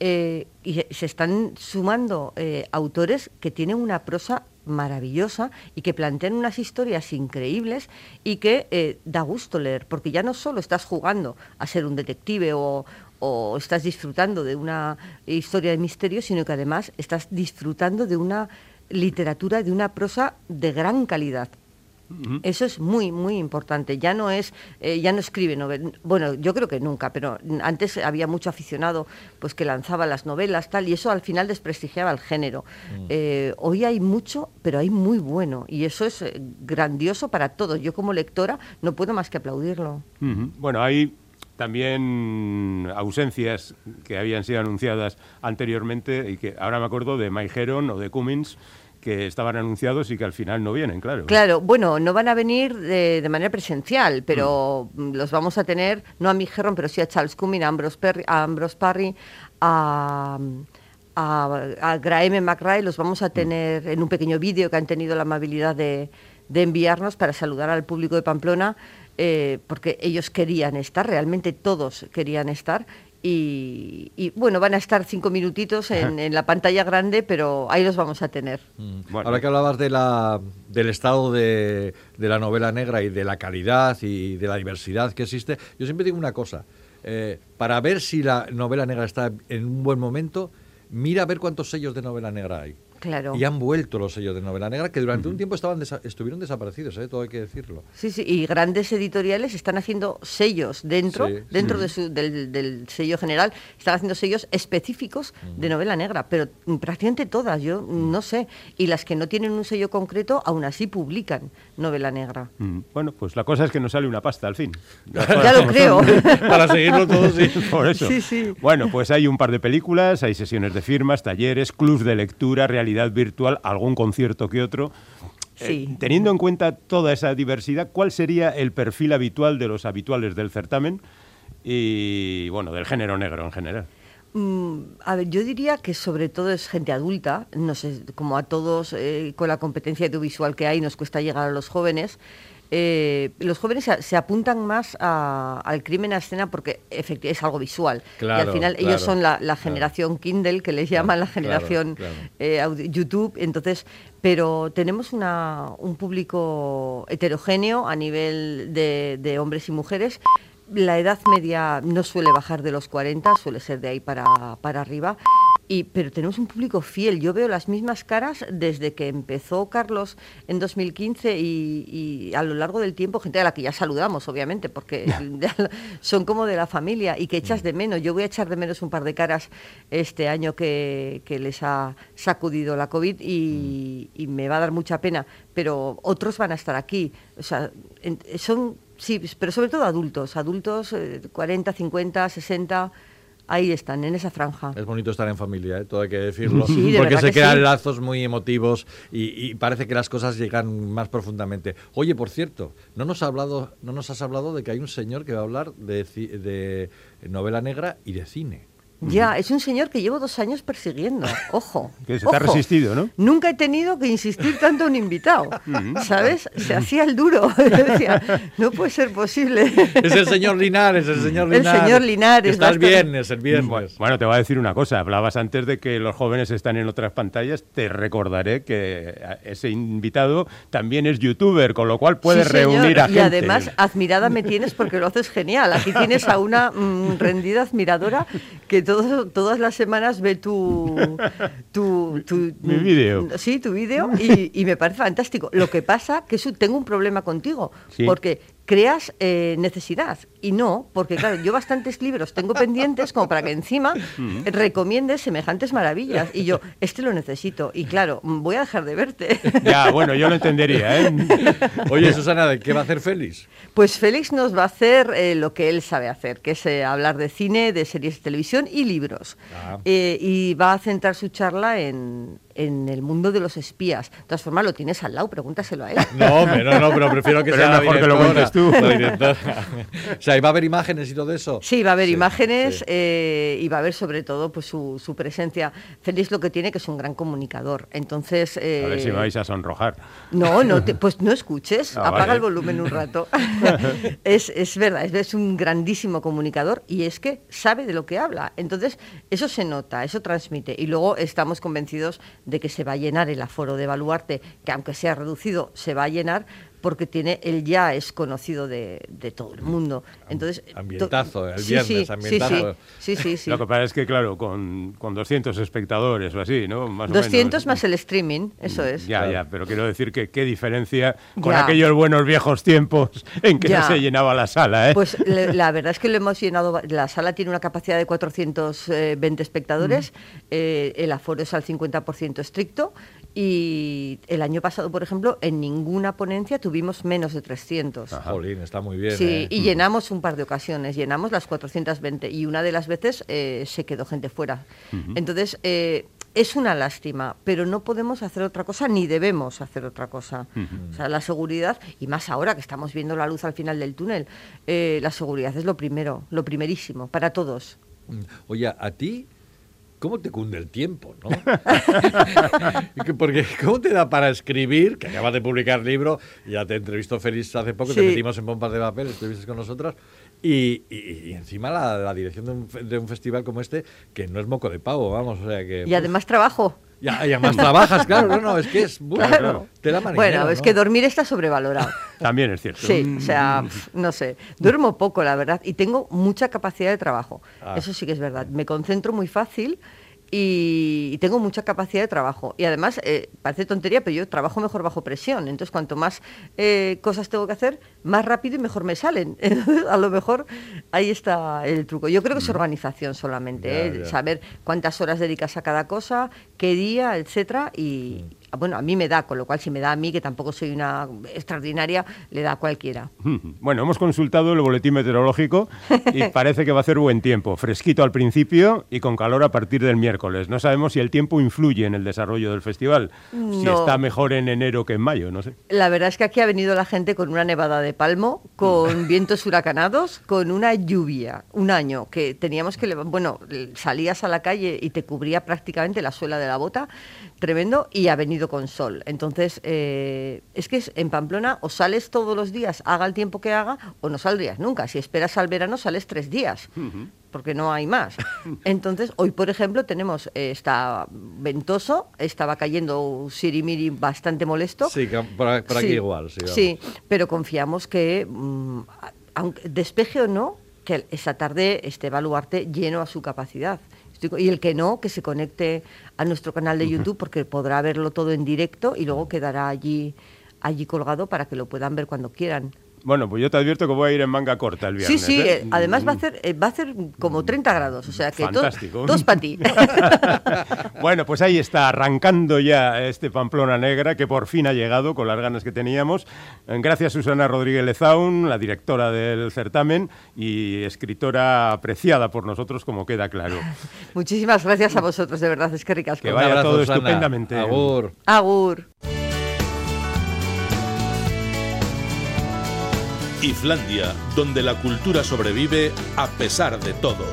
eh, y se- están sumando autores que tienen una prosa maravillosa y que plantean unas historias increíbles y que da gusto leer, porque ya no solo estás jugando a ser un detective o, o estás disfrutando de una historia de misterio, sino que además estás disfrutando de una literatura, de una prosa de gran calidad. Eso es muy, muy importante. Ya no es, eh, ya no escribe novelas. Bueno, yo creo que nunca, pero antes había mucho aficionado pues que lanzaba las novelas, tal, y eso al final desprestigiaba el género. Eh, hoy hay mucho, pero hay muy bueno, y eso es eh, grandioso para todos. Yo como lectora no puedo más que aplaudirlo. Bueno, hay también ausencias que habían sido anunciadas anteriormente y que ahora me acuerdo de Mike Heron o de Cummins que estaban anunciados y que al final no vienen, claro. Claro, bueno, no van a venir de, de manera presencial, pero mm, los vamos a tener, no a Mick Herron, pero sí a Charles Cumming, a Ambrose, Perry, a Ambrose Parry, a, a, a Graeme McRae, los vamos a tener en un pequeño vídeo que han tenido la amabilidad de, de enviarnos para saludar al público de Pamplona, eh, porque ellos querían estar, realmente todos querían estar. Y, y, bueno, van a estar cinco minutitos en, en la pantalla grande, pero ahí los vamos a tener. Mm. Bueno. Ahora que hablabas de la, del estado de, de la novela negra y de la calidad y de la diversidad que existe, yo siempre digo una cosa. eh, para ver si la novela negra está en un buen momento, mira a ver cuántos sellos de novela negra hay. Claro. Y han vuelto los sellos de novela negra que durante un tiempo estaban desa- estuvieron desaparecidos, ¿eh? todo hay que decirlo. Sí, sí, y grandes editoriales están haciendo sellos dentro, Sí, dentro de su- del, del sello general, están haciendo sellos específicos de novela negra, pero prácticamente todas, yo no sé. Y las que no tienen un sello concreto, aún así publican novela negra. Mm, Bueno, pues la cosa es que nos sale una pasta al fin. Ya lo creo. Para seguirlo todo, sí. Por eso. Sí, sí. Bueno, pues hay un par de películas, hay sesiones de firmas, talleres, clubs de lectura, realidad virtual, algún concierto que otro. Eh, Sí. teniendo en cuenta toda esa diversidad, ¿cuál sería el perfil habitual de los habituales del certamen y, bueno, del género negro en general? Mm, a ver, yo diría que sobre todo es gente adulta, no sé, como a todos eh, con la competencia audiovisual que hay nos cuesta llegar a los jóvenes. Eh, los jóvenes se, se apuntan más a- al crimen a escena porque es algo visual. y al final claro, ellos son la, la claro. generación Kindle, que les llaman la generación eh, YouTube. Entonces, pero tenemos una, un público heterogéneo a nivel de, de hombres y mujeres. La edad media no suele bajar de los 40, suele ser de ahí para, para arriba. Y, pero tenemos un público fiel. Yo veo las mismas caras desde que empezó Carlos en 2015 y, y a lo largo del tiempo, gente a la que ya saludamos, obviamente, porque son como de la familia y que echas de menos. Yo voy a echar de menos un par de caras este año que, que les ha sacudido la COVID y, y me va a dar mucha pena, pero otros van a estar aquí. O sea, en- son, sí, pero sobre todo adultos, adultos eh, 40, 50, 60, ahí están, en esa franja. Es bonito estar en familia, ¿eh? todo hay que decirlo. Sí, de porque se crean sí. lazos muy emotivos y, y parece que las cosas llegan más profundamente. Oye, por cierto, no nos, ha hablado, no nos has hablado de que hay un señor que va a hablar de, de novela negra y de cine. Ya, es un señor que llevo dos años persiguiendo. Ojo. Que se te ha ojo. resistido, ¿no? Nunca he tenido que insistir tanto a un invitado. ¿Sabes? Se hacía el duro. Yo decía, no puede ser posible. Es el señor Linares, el señor El Linares. señor Linares, Está el basta- viernes, el viernes. Bueno, te voy a decir una cosa. Hablabas antes de que los jóvenes están en otras pantallas. Te recordaré que ese invitado también es youtuber, con lo cual puede Sí, reunir a y gente. además, admirada me tienes porque lo haces genial. Aquí tienes a una mm, rendida admiradora que todo- todas las semanas ve tu. tu, tu- Mi vídeo. Sí, tu vídeo y, y me parece fantástico. Lo que pasa que tengo un problema contigo Sí. porque creas eh, necesidad y no, porque claro, yo bastantes libros tengo pendientes como para que encima recomiendes semejantes maravillas y yo, este lo necesito y claro, voy a dejar de verte. Ya, bueno, yo lo entendería, ¿eh? Oye, Susana, ¿de qué va a hacer Félix? Pues Félix nos va a hacer eh, lo que él sabe hacer, que es eh, hablar de cine, de series de televisión y libros. Ah. Eh, y va a centrar su charla en, en el mundo de los espías. De todas formas, lo tienes al lado, pregúntaselo a él. No, hombre, no, no, pero prefiero que Pero sea es mejor la que lo cuentes tú. la o sea, ¿y va a haber imágenes y todo eso? Sí, va a haber Sí, imágenes sí. eh, y va a haber sobre todo pues su, su presencia. Félix lo que tiene que es un gran comunicador. Entonces... eh, A ver si me vais a sonrojar. No, no te- pues no escuches, Ah, apaga vale. el volumen un rato. es, es verdad, es, es un grandísimo comunicador y es que sabe de lo que habla. Entonces, eso se nota, eso transmite. Y luego estamos convencidos de que se va a llenar el aforo de Baluarte, que aunque sea reducido, se va a llenar porque tiene, él ya es conocido de, de todo el mundo. Entonces, to- Ambientazo, el sí, viernes, sí, sí, ambientazo. Sí, sí, sí. sí. Lo que pasa es que, claro, con, con 200 espectadores o así, ¿no? Más o 200 menos. más el streaming, eso es. Ya, ya, pero quiero decir que qué diferencia con Ya. aquellos buenos viejos tiempos en que Ya. no se llenaba la sala, ¿eh? Pues le- la verdad es que lo hemos llenado. La sala tiene una capacidad de 420 espectadores, eh, el aforo es al 50% estricto y el año pasado, por ejemplo, en ninguna ponencia tuvimos menos de 300. Jolín, está muy bien. Sí, ¿eh? y llenamos un par de ocasiones, llenamos las 420 y una de las veces eh, se quedó gente fuera. Entonces, eh, es una lástima, pero no podemos hacer otra cosa ni debemos hacer otra cosa. O sea, la seguridad, y más ahora que estamos viendo la luz al final del túnel, eh, la seguridad es lo primero, lo primerísimo, para todos. Mm. Oye, a ti, ¿cómo te cunde el tiempo, no? Porque, ¿cómo te da para escribir? Que acabas de publicar libro, ya te entrevistó Félix hace poco, te Sí. metimos en pompas de papel, estuviste con nosotras. Y, y- y encima la, la dirección de un, de un festival como este, que no es moco de pavo, vamos, o sea que... Y además trabajo. Ya, y además trabajas, claro, no, no, es que es... bueno, Claro. tela marinera, Bueno, es ¿no? que dormir está sobrevalorado. También es cierto. Sí, o sea, pf, no sé. Duermo poco, la verdad, y tengo mucha capacidad de trabajo. Ah. Eso sí que es verdad. Me concentro muy fácil y, tengo mucha capacidad de trabajo. Y además, eh, parece tontería, pero yo trabajo mejor bajo presión. Entonces, cuanto más eh, cosas tengo que hacer, más rápido y mejor me salen. Entonces, a lo mejor ahí está el truco. Yo creo que es organización solamente, ¿eh? saber cuántas horas dedicas a cada cosa, qué día, etcétera, y bueno, a mí me da, con lo cual si me da a mí, que tampoco soy una extraordinaria, le da a cualquiera. Bueno, hemos consultado el boletín meteorológico y parece que va a hacer buen tiempo, fresquito al principio y con calor a partir del miércoles. No sabemos si el tiempo influye en el desarrollo del festival, si está mejor en enero que en mayo, no sé. La verdad es que aquí ha venido la gente con una nevada de palmo, con vientos huracanados, con una lluvia, un año que teníamos que, bueno, salías a la calle y te cubría prácticamente la suela de la bota, tremendo, y ha venido con sol. Entonces, eh, es que es- en Pamplona o sales todos los días, haga el tiempo que haga, o no saldrías nunca. Si esperas al verano, sales tres días. porque no hay más. Entonces, hoy, por ejemplo, tenemos, eh, está ventoso, estaba cayendo un sirimiri bastante molesto. Sí, por aquí igual. Sí. Sí, pero confiamos que, mm, aunque despeje o no, que esa tarde este baluarte lleno a su capacidad. Y el que no, que se conecte a nuestro canal de YouTube porque podrá verlo todo en directo y luego quedará allí, allí colgado para que lo puedan ver cuando quieran. Bueno, pues yo te advierto que voy a ir en manga corta el viernes. sí, sí, ¿eh? eh, además va a, hacer, eh, va a hacer como 30 grados, o sea que Fantástico. todos para ti. Bueno, pues ahí está, arrancando ya este Pamplona Negra que por fin ha llegado con las ganas que teníamos. Gracias Susana Rodríguez Lezaun, la directora del certamen y escritora apreciada por nosotros, como queda claro. Muchísimas gracias a vosotros, de verdad, es que ricas. Que vaya abrazo, todo Susana. estupendamente. Agur. Agur. Islandia, donde la cultura sobrevive a pesar de todo.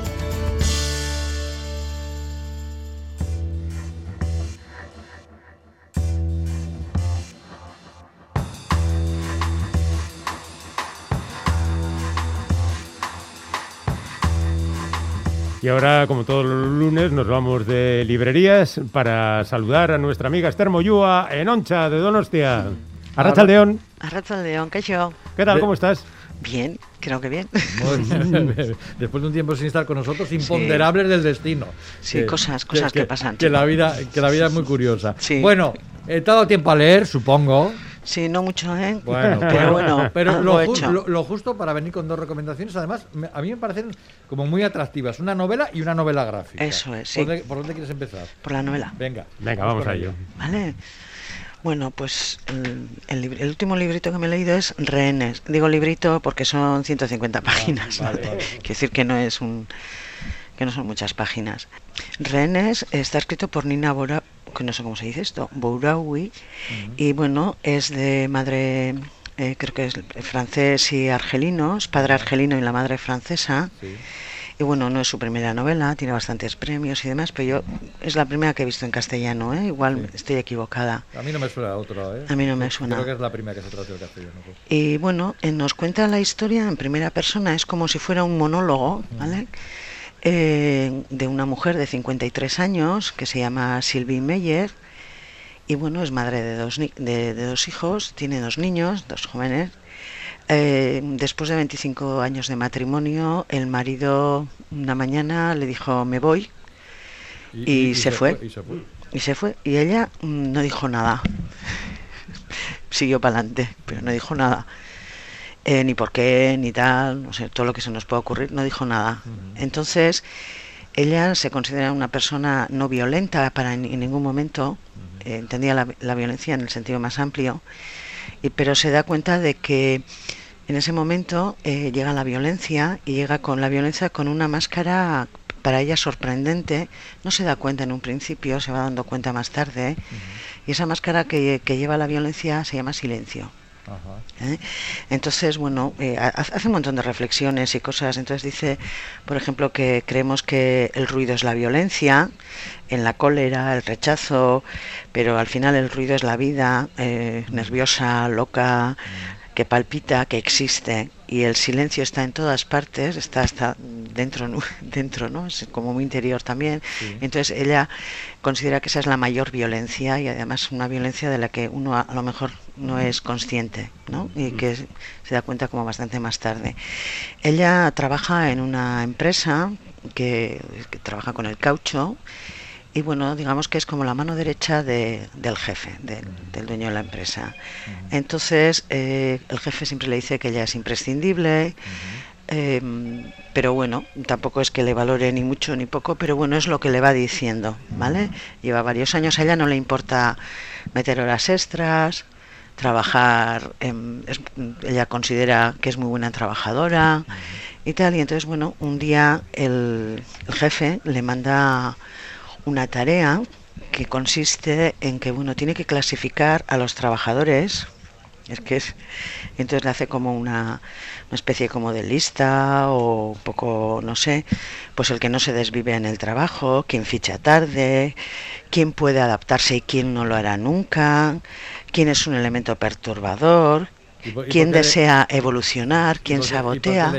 Y ahora, como todos los lunes, nos vamos de librerías para saludar a nuestra amiga Esther Moyúa en Oncha de Donostia. Arracha León, Arracha León, que yo. ¿qué tal? ¿Cómo estás? Bien, creo que bien. Después de un tiempo sin estar con nosotros, imponderables del destino. Sí, cosas- cosas que pasan, Que la vida, que la vida es muy curiosa. Sí. Bueno, he dado tiempo a leer, supongo. Sí, no mucho, ¿eh? Bueno, pero bueno, pero lo, ju- hecho. lo- lo justo para venir con dos recomendaciones, además, me- a mí me parecen como muy atractivas. Una novela y una novela gráfica. Eso es, sí. ¿Por dónde, por dónde quieres empezar? Por la novela. Venga. Venga, vamos a ello. ¿Vale? Bueno, pues el, el libr- el último librito que me he leído es Rehenes. Digo librito porque son 150 páginas. Ah, vale, vale. Quiere decir que no es un que no son muchas páginas. Rehenes está escrito por Nina Bora, que no sé cómo se dice esto, Bouraoui, y bueno, es de madre, eh, creo que es francés y argelinos, padre argelino y la madre francesa. Sí. Y bueno, no es su primera novela, tiene bastantes premios y demás, pero yo es la primera que he visto en castellano, ¿eh? igual Sí. estoy equivocada. A mí no me suena otro, ¿eh? A mí no me suena. Creo que es la primera que se trata del castellano. pues. Y bueno, eh, nos cuenta la historia en primera persona, es como si fuera un monólogo, ¿vale? Eh, de una mujer de 53 años que se llama Sylvie Meyer y bueno, es madre de dos, ni- de, de dos hijos, tiene dos niños, dos jóvenes. Eh, después de 25 años de matrimonio, el marido una mañana le dijo me voy Y se fue. Y se fue. y se fue y ella mm, no dijo nada. Siguió para adelante, pero no dijo nada. Eh, ni por qué, ni tal, no sé, todo lo que se nos pueda ocurrir, no dijo nada. Entonces, ella se considera una persona no violenta para en, en ningún momento, eh, entendía la, la violencia en el sentido más amplio, y, pero se da cuenta de que en ese momento eh, llega la violencia y llega con la violencia con una máscara para ella sorprendente, no se da cuenta en un principio, se va dando cuenta más tarde, y esa máscara que, que lleva la violencia se llama silencio. Ajá. ¿eh? Entonces, bueno, eh, ha- hace un montón de reflexiones y cosas. Entonces dice, por ejemplo, que creemos que el ruido es la violencia, en la cólera, el rechazo, pero al final el ruido es la vida, eh, nerviosa, loca, que palpita, que existe. Y el silencio está en todas partes, está hasta dentro, dentro, ¿no? Es como muy interior también. Entonces ella considera que esa es la mayor violencia y además una violencia de la que uno a, a lo mejor no es consciente, ¿no? Y que se se da cuenta como bastante más tarde. Ella trabaja en una empresa que, que trabaja con el caucho y bueno, digamos que es como la mano derecha de- del jefe, de- del dueño de la empresa. Entonces, eh, el jefe siempre le dice que ella es imprescindible, eh, pero bueno, tampoco es que le valore ni mucho ni poco, pero bueno, es lo que le va diciendo, ¿vale? Lleva varios años, a ella no le importa meter horas extras, trabajar, em, es- ella considera que es muy buena trabajadora y tal, y entonces, bueno, un día el, el jefe le manda una tarea que consiste en que, bueno, tiene que clasificar a los trabajadores, es que es, entonces le hace como una, una especie como de lista o un poco, no sé, pues el que no se desvive en el trabajo, quién ficha tarde, quién puede adaptarse y quién no lo hará nunca, quién es un elemento perturbador, ¿Y por- y quién desea evolucionar, ¿Y quién sabotea.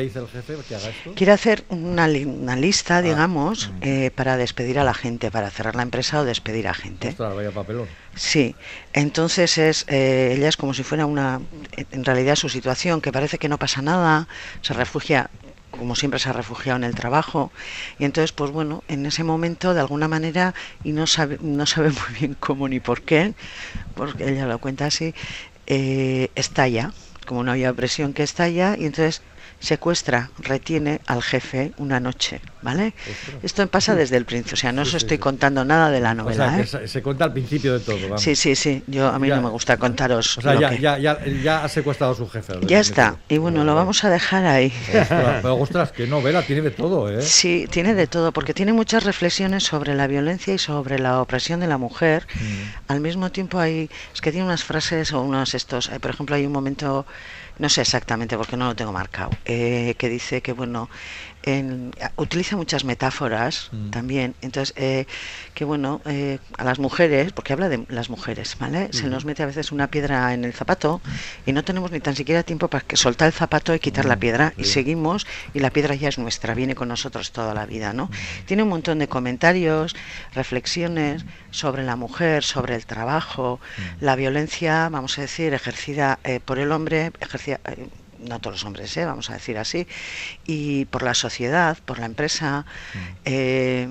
Quiere hacer una, li- una Ah, lista, digamos, mm. eh, para despedir a la gente, para cerrar la empresa o despedir a gente. Ostras, vaya papelón. Sí, entonces es eh, ella es como si fuera una, en realidad su situación, que parece que no pasa nada, se refugia como siempre se ha refugiado en el trabajo y entonces pues bueno en ese momento de alguna manera y no sabe no sabe muy bien cómo ni por qué porque ella lo cuenta así eh, estalla como una olla de presión que estalla y entonces secuestra retiene al jefe una noche vale esto pasa desde el principio o sea no os Sí, estoy sí. contando nada de la O novela sea, ¿eh? se, se cuenta al principio de todo. Vamos. Sí, sí, sí. Yo a mí Ya. no me gusta contaros. O sea, lo ya, que- ya, ya, ya ha secuestrado a su jefe. Ya está. Y bueno, lo vamos a dejar ahí. Ostras, pero ostras, qué novela, tiene de todo, ¿eh? Sí, tiene de todo, porque tiene muchas reflexiones sobre la violencia y sobre la opresión de la mujer. Mm. Al mismo tiempo hay, es que tiene unas frases o unos estos, eh, por ejemplo, hay un momento, no sé exactamente porque no lo tengo marcado, eh, que dice que bueno, en- utiliza muchas metáforas Mm. también, entonces eh, que bueno, eh, a las mujeres, porque habla de las mujeres, ¿vale? Se nos mete a veces una piedra en el zapato y no tenemos ni tan siquiera tiempo para que soltar el zapato y quitar la piedra y seguimos y la piedra ya es nuestra, viene con nosotros toda la vida, ¿no? Tiene un montón de comentarios, reflexiones sobre la mujer, sobre el trabajo, la violencia, vamos a decir, ejercida eh, por el hombre, ejercida eh, no todos los hombres, ¿eh? vamos a decir así, y por la sociedad, por la empresa. eh,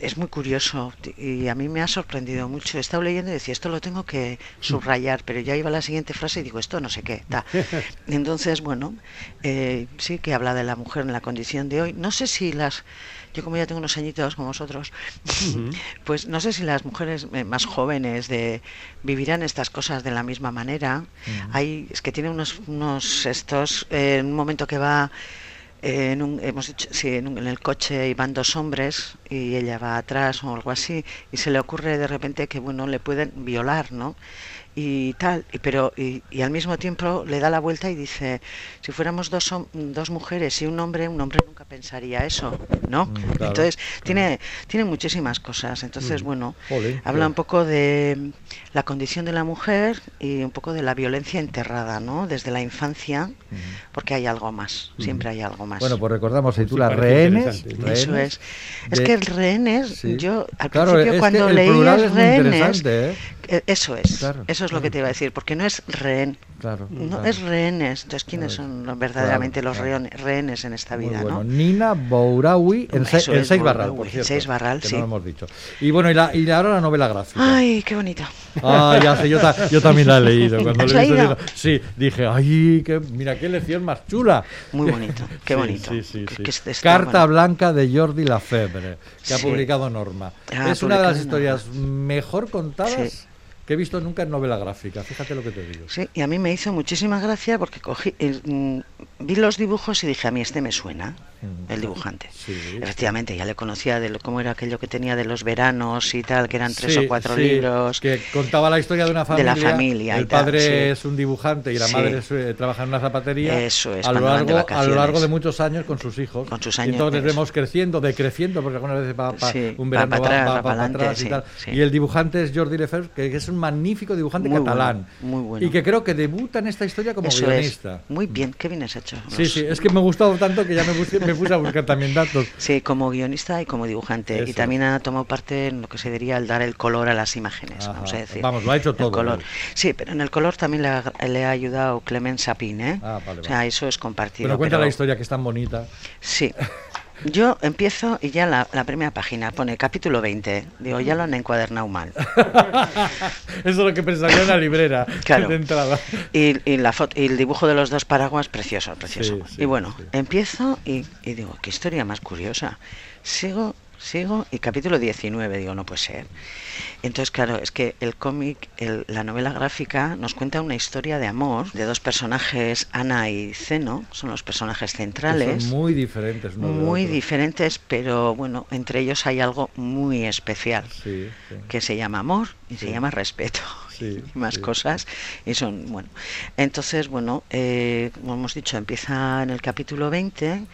es muy curioso y a mí me ha sorprendido mucho. He estado leyendo y decía, esto lo tengo que subrayar, pero ya iba la siguiente frase y digo, esto no sé qué. ta. Entonces, bueno, eh, sí que habla de la mujer en la condición de hoy. No sé si las... Yo como ya tengo unos añitos como vosotros, pues no sé si las mujeres eh, más jóvenes de vivirán estas cosas de la misma manera. Hay es que tiene unos unos estos eh, en un momento que va eh, en un, hemos dicho, sí, en, un- en el coche y van dos hombres y ella va atrás o algo así y se le ocurre de repente que bueno le pueden violar, ¿no? Y tal, y, pero y, y al mismo tiempo le da la vuelta y dice, si fuéramos dos, hom- dos mujeres y un hombre, un hombre nunca pensaría eso, ¿no? Mm, claro, Entonces, tiene, tiene muchísimas cosas. Entonces, bueno, Jolín, habla un poco de la condición de la mujer y un poco de la violencia enterrada, ¿no? Desde la infancia, porque hay algo más, siempre hay algo más. Bueno, pues recordamos, se sí, titula parece Rehenes. eso es. Es que el rehenes, Sí. yo al Claro, principio cuando leí rehenes, ¿eh? Eh, eso es, Claro, eso es lo que te iba a decir, porque no es rehén, Claro. no es rehenes. Entonces, ¿quiénes son los- verdaderamente los rehenes- en esta vida, bueno. no? Nina Bouraoui en, se- Seis Barral, Bouraoui, por cierto. Seis Barral, que sí. no lo hemos dicho. Y bueno, y, la, y ahora la novela gráfica. Ay, qué bonita. Ah, ya sé, yo, ta- yo también la he leído. Cuando ¿Has leído? sí, dije, ay, qué, mira qué lección más chula. Muy bonito, qué bonito. Sí, sí, Que- que Carta bueno. Blanca de Jordi Lafebre, que ha publicado Norma. Ah, es una de las historias mejor contadas. Que he visto nunca en novela gráfica. Fíjate lo que te digo. Sí, y a mí me hizo muchísima gracia porque cogí, mm, vi los dibujos y dije, a mí este me suena. El dibujante. Sí. Efectivamente, ya le conocía de lo- cómo era aquello que tenía de los veranos y tal, que eran tres Sí, o cuatro sí, libros. Que contaba la historia de una De familia. la familia El padre es un dibujante y la madre es, eh, trabaja en una zapatería. Eso es, a lo, de largo, a lo largo vacaciones. de muchos años con sus hijos. Con sus Y años, entonces eso. vemos creciendo, decreciendo, porque algunas veces va, un va verano va, atrás, va va pa' pa'lante, atrás y tal. el dibujante es Jordi Lefebvre, que es un magnífico dibujante Muy catalán. bueno, muy bueno. Y que creo que debuta en esta historia como Eso guionista. es. Muy bien, qué bien has hecho. Sí, sí, es que me ha gustado tanto que ya me me puse a buscar también datos. Sí, como guionista y como dibujante. Eso Y también ha tomado parte en lo que se diría el dar el color a las imágenes, Ajá. vamos a decir. Vamos, lo ha hecho El todo color. él. Sí, pero en el color también le ha, le ha ayudado Clement Sapin, ¿eh? Ah, vale, O sea, vale. eso es compartido. Pero cuenta pero- la historia que es tan bonita. Sí. Yo empiezo y ya la, la primera página pone capítulo 20. Digo, ya lo han encuadernado mal. Eso es lo que pensaría una librera Claro. de entrada. Y, y la foto, y el dibujo de los dos paraguas, precioso, precioso. Sí, sí, y bueno, sí. empiezo y, y digo, qué historia más curiosa. Sigo, sigo, y capítulo 19, digo, no puede ser. Entonces, claro, es que el cómic, el- la novela gráfica, nos cuenta una historia de amor de dos personajes, Ana y Zeno, son los personajes centrales. Son muy diferentes. muy diferentes, pero bueno, entre ellos hay algo muy especial Sí, sí. que se llama amor y se llama respeto Sí, más sí. cosas y son bueno. Entonces bueno eh, como hemos dicho empieza en el capítulo 20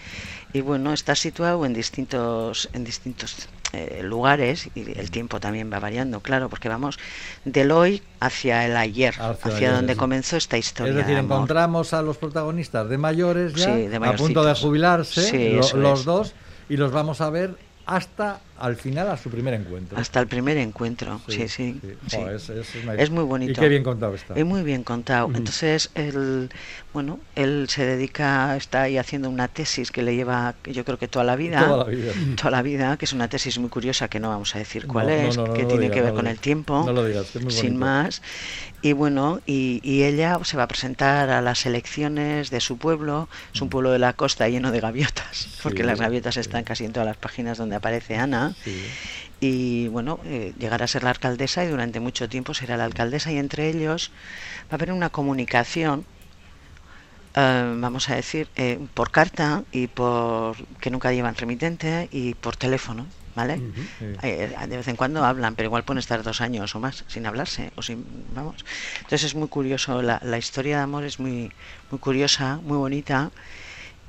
y bueno está situado en distintos en distintos eh, lugares y el tiempo también va variando claro porque vamos del hoy hacia el ayer Hacia hacia, el ayer, donde comenzó esta historia Es decir, de encontramos a los protagonistas de mayores ya, Sí, de a punto de jubilarse, lo- los dos, y los vamos a ver hasta al final, a su primer encuentro. hasta el primer encuentro sí sí, es, es una- Es muy bonito. Y qué bien contado está. Es muy bien contado. Entonces, él, bueno, él se dedica, está ahí haciendo una tesis que le lleva, yo creo que toda la vida. Toda la vida. toda la vida, que es una tesis muy curiosa que no vamos a decir cuál No, es, no, no, que tiene que ver con el tiempo. No lo digas, es muy sin bonito. más. Y bueno, y, y ella se va a presentar a las elecciones de su pueblo. Es un pueblo de la costa lleno de gaviotas, porque Sí, las gaviotas están casi en todas las páginas donde aparece Ana Sí. y bueno, eh, llegará a ser la alcaldesa y durante mucho tiempo será la alcaldesa y entre ellos va a haber una comunicación, eh, vamos a decir, eh, por carta y por que nunca llevan remitente y por teléfono, ¿vale? Eh, de vez en cuando hablan, pero igual pueden estar dos años o más sin hablarse o sin, vamos. Entonces es muy curioso, la, la historia de amor es muy, muy curiosa, muy bonita.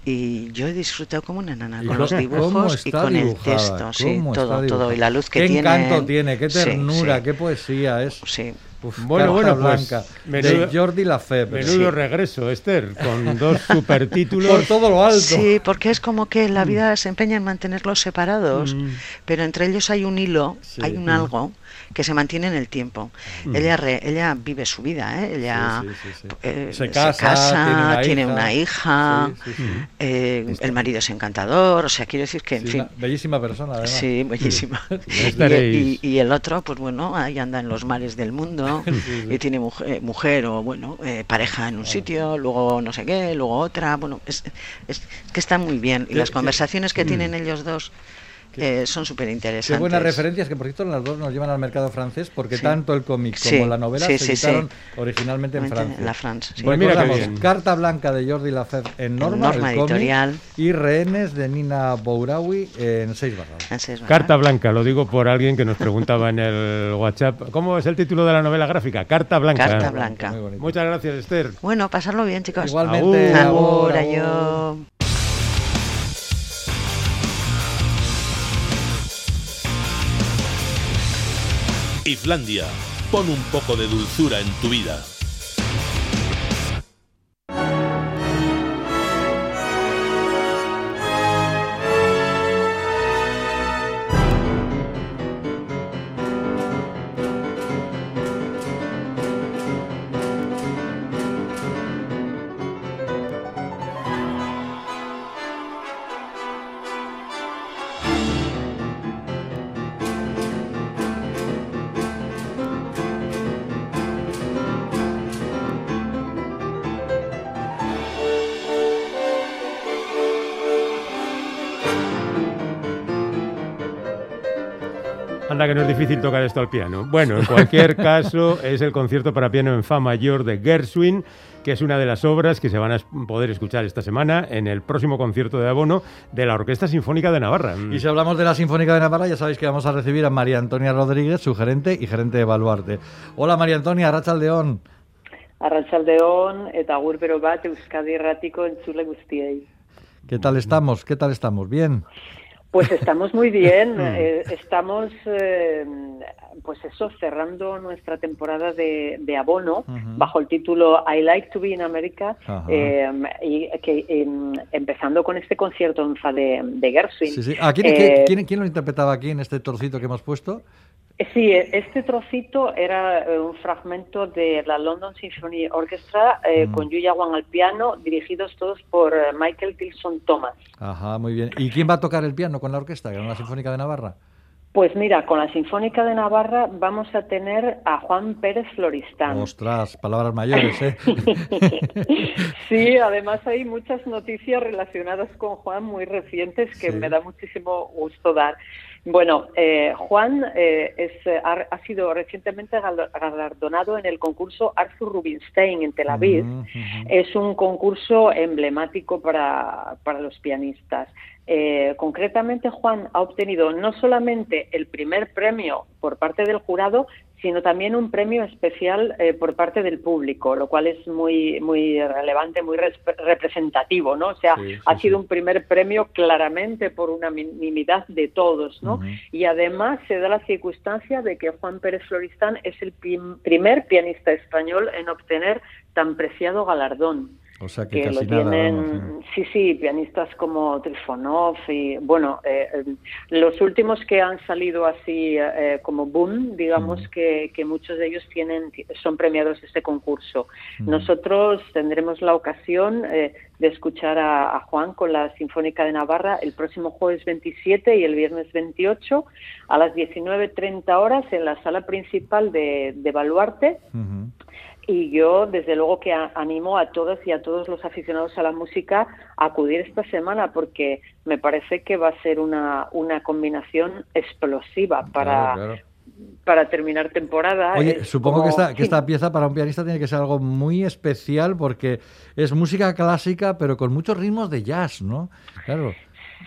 Y yo he disfrutado como una nana ¿Y con los dibujos y con el texto, sí, ¿Cómo está todo, todo. Y la luz que qué tiene. encanto tiene, qué ternura, sí, qué poesía es. Sí. Uf, Bueno, bueno, pues, Blanca, menudo- de Jordi Lafebvre. Menudo Sí. regreso, Esther, con dos supertítulos. Por todo lo alto. Sí, porque es como que la vida se empeña en mantenerlos separados, Mm. pero entre ellos hay un hilo, Sí. hay un Mm. algo que se mantiene en el tiempo. Ella, re- ella vive su vida, ¿eh? ella Sí, sí, sí, sí. eh, Se casa, tiene una hija. hija, Sí, sí, sí. eh, el marido es encantador, o sea, quiero decir que, en Sí, fin, una bellísima persona, además. Sí, bellísima. Y- y el otro, pues bueno, ahí anda en los mares del mundo y tiene mujer, mujer o, bueno, eh, pareja en un sitio, luego no sé qué, luego otra. Bueno, es, es que está muy bien. Y las conversaciones que tienen ellos dos eh, son súper Qué interesantes. buenas referencias que por cierto las dos nos llevan al mercado francés porque Sí. tanto el cómic como la novela sí, se sí, sí. editaron originalmente en Francia. En la France. sí. Pues mira qué. Carta Blanca de Jordi Lafebvre en Norma, Norma el cómic, Editorial. y Rehenes de Nina Bouraoui en Seis Barras. Carta Blanca, lo digo por alguien que nos preguntaba en el WhatsApp. ¿Cómo es el título de la novela gráfica? Carta Blanca. Carta Blanca. Muchas gracias, Esther. Bueno, pasarlo bien, chicos. Igualmente. Agur. Agur, Islandia, pon un poco de dulzura en tu vida. Que no es difícil tocar esto al piano. Bueno, en cualquier caso, es el concierto para piano en Fa mayor de Gershwin, que es una de las obras que se van a poder escuchar esta semana en el próximo concierto de abono de la Orquesta Sinfónica de Navarra. Y si hablamos de la Sinfónica de Navarra, ya sabéis que vamos a recibir a María Antonia Rodríguez, su gerente y gerente de Baluarte. Hola María Antonia, Arrachaldeón. Arratsaldeon eta agur bero bat Euskadi Erratiko entzule guztiei. ¿Qué tal estamos? ¿Qué tal estamos? ¿Bien? Pues estamos muy bien, eh, estamos eh, pues eso, cerrando nuestra temporada de, de abono bajo el título I Like to Be in America eh, y que em, empezando con este concierto en fa de, de Gershwin. Sí, sí. ¿A quién, Eh, quién- quién- quién lo interpretaba aquí en este torcito que hemos puesto? Eh, Sí, eh, este trocito era eh, un fragmento de la London Symphony Orchestra eh, Mm. con Yuya Wang al piano, dirigidos todos por eh, Michael Tilson Thomas. Ajá, muy bien. ¿Y quién va a tocar el piano con la orquesta? ¿Con la Sinfónica de Navarra? Pues mira, con la Sinfónica de Navarra vamos a tener a Juan Pérez Floristán. Ostras, palabras mayores, ¿eh? Sí, además hay muchas noticias relacionadas con Juan muy recientes que Sí. me da muchísimo gusto dar. Bueno, eh, Juan eh, es, eh, ha, ha sido recientemente gal- galardonado en el concurso Arthur Rubinstein en Tel Aviv. Ujú. Es un concurso emblemático para, para los pianistas. Eh, concretamente, Juan ha obtenido no solamente el primer premio por parte del jurado, sino también un premio especial eh, por parte del público, lo cual es muy muy relevante, muy res- representativo, ¿no? O sea, Sí, sí, ha sido sí. un primer premio claramente por unanimidad de todos, ¿no? Y además se da la circunstancia de que Juan Pérez Floristán es el prim- primer pianista español en obtener tan preciado galardón O sea que, que lo casi nada. tienen, vamos, sí, sí, pianistas como Trifonov y, bueno, eh, eh, los últimos que han salido así eh, como boom, digamos que, que muchos de ellos tienen son premiados este concurso. Nosotros tendremos la ocasión eh, de escuchar a, a Juan con la Sinfónica de Navarra el próximo jueves 27 y el viernes 28 a las 19.30 horas en la sala principal de, de Baluarte. Y yo, desde luego, que a- animo a todas y a todos los aficionados a la música a acudir esta semana porque me parece que va a ser una, una combinación explosiva para, Claro, claro. para terminar temporada. Oye, supongo como- que, esta, que esta pieza para un pianista tiene que ser algo muy especial porque es música clásica, pero con muchos ritmos de jazz, ¿no? Claro.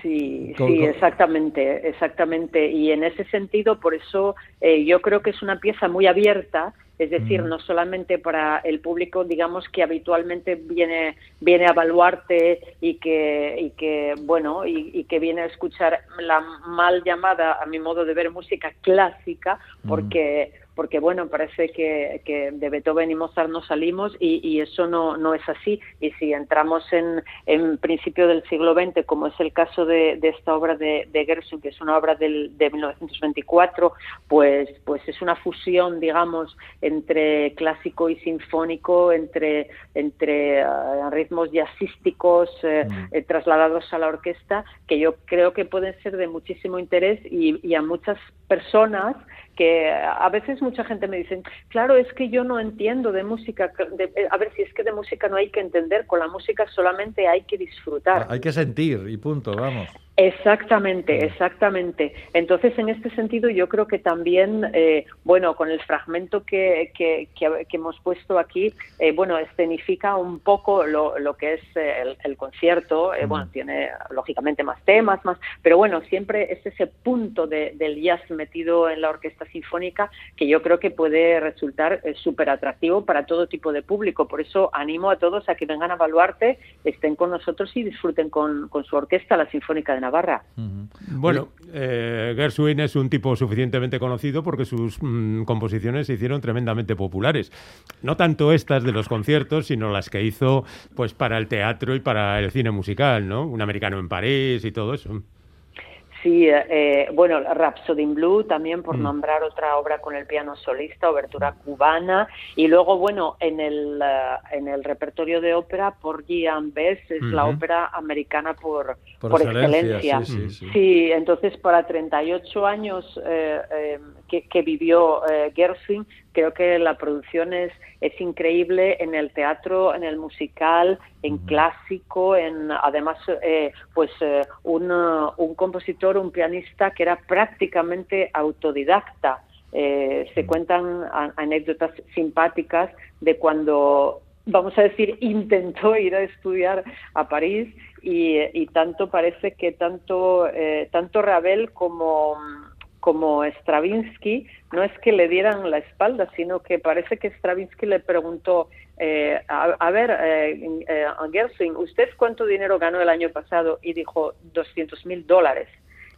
Sí, Con- sí, con- exactamente, exactamente. Y en ese sentido, por eso eh, yo creo que es una pieza muy abierta, es decir, Mm. no solamente para el público, digamos, que habitualmente viene viene a evaluarte y que y que bueno y, y que viene a escuchar la mal llamada, a mi modo de ver, música clásica, Mm. Porque bueno, parece que, que de Beethoven y Mozart no salimos y, y eso no, no es así. Y si entramos en, en principio del siglo XX, como es el caso de, de esta obra de, de Gershwin, que es una obra del, de 1924, pues, pues es una fusión, digamos, entre clásico y sinfónico, entre, entre eh, ritmos jazzísticos eh, Mm. eh, trasladados a la orquesta, que yo creo que pueden ser de muchísimo interés y, y a muchas personas que a veces mucha gente me dice, claro, es que yo no entiendo de música, a ver si es que de música no hay que entender, con la música solamente hay que disfrutar. Hay que sentir y punto, vamos. Exactamente, exactamente. Entonces, en este sentido, yo creo que también, eh, bueno, con el fragmento que, que, que- que hemos puesto aquí, eh, bueno, escenifica un poco lo, lo que es eh, el, el concierto. Eh. Bueno, tiene lógicamente más temas, más, pero bueno, siempre es ese punto de- del jazz metido en la orquesta sinfónica que yo creo que puede resultar súper atractivo para todo tipo de público. Por eso animo a todos a que vengan a evaluarte, estén con nosotros y disfruten con, con su orquesta, la Sinfónica de Navarra. Bueno, eh, Gershwin es un tipo suficientemente conocido porque sus mm, composiciones se hicieron tremendamente populares. No tanto estas de los conciertos, sino las que hizo pues para el teatro y para el cine musical, ¿no? Un americano en París y todo eso. Sí, eh, bueno, Rhapsody in Blue también por Mm. nombrar otra obra con el piano solista, obertura cubana y luego bueno en el eh, en el repertorio de ópera por Gian Bess es la ópera americana por Por por, excelencia, excelencia. sí, sí, sí. Sí, entonces para 38 años eh, eh, que, que vivió eh, Gershwin, creo que la producción es, es increíble en el teatro, en el musical, en clásico, en además eh, pues eh, un, un compositor, un pianista que era prácticamente autodidacta. Eh, se cuentan anécdotas simpáticas de cuando vamos a decir, intentó ir a estudiar a París y, y tanto parece que tanto, eh, tanto Ravel como, como Stravinsky no es que le dieran la espalda, sino que parece que Stravinsky le preguntó, eh, a, a ver, eh, eh, ¿usted cuánto dinero ganó el año pasado? Y dijo 200 mil dólares.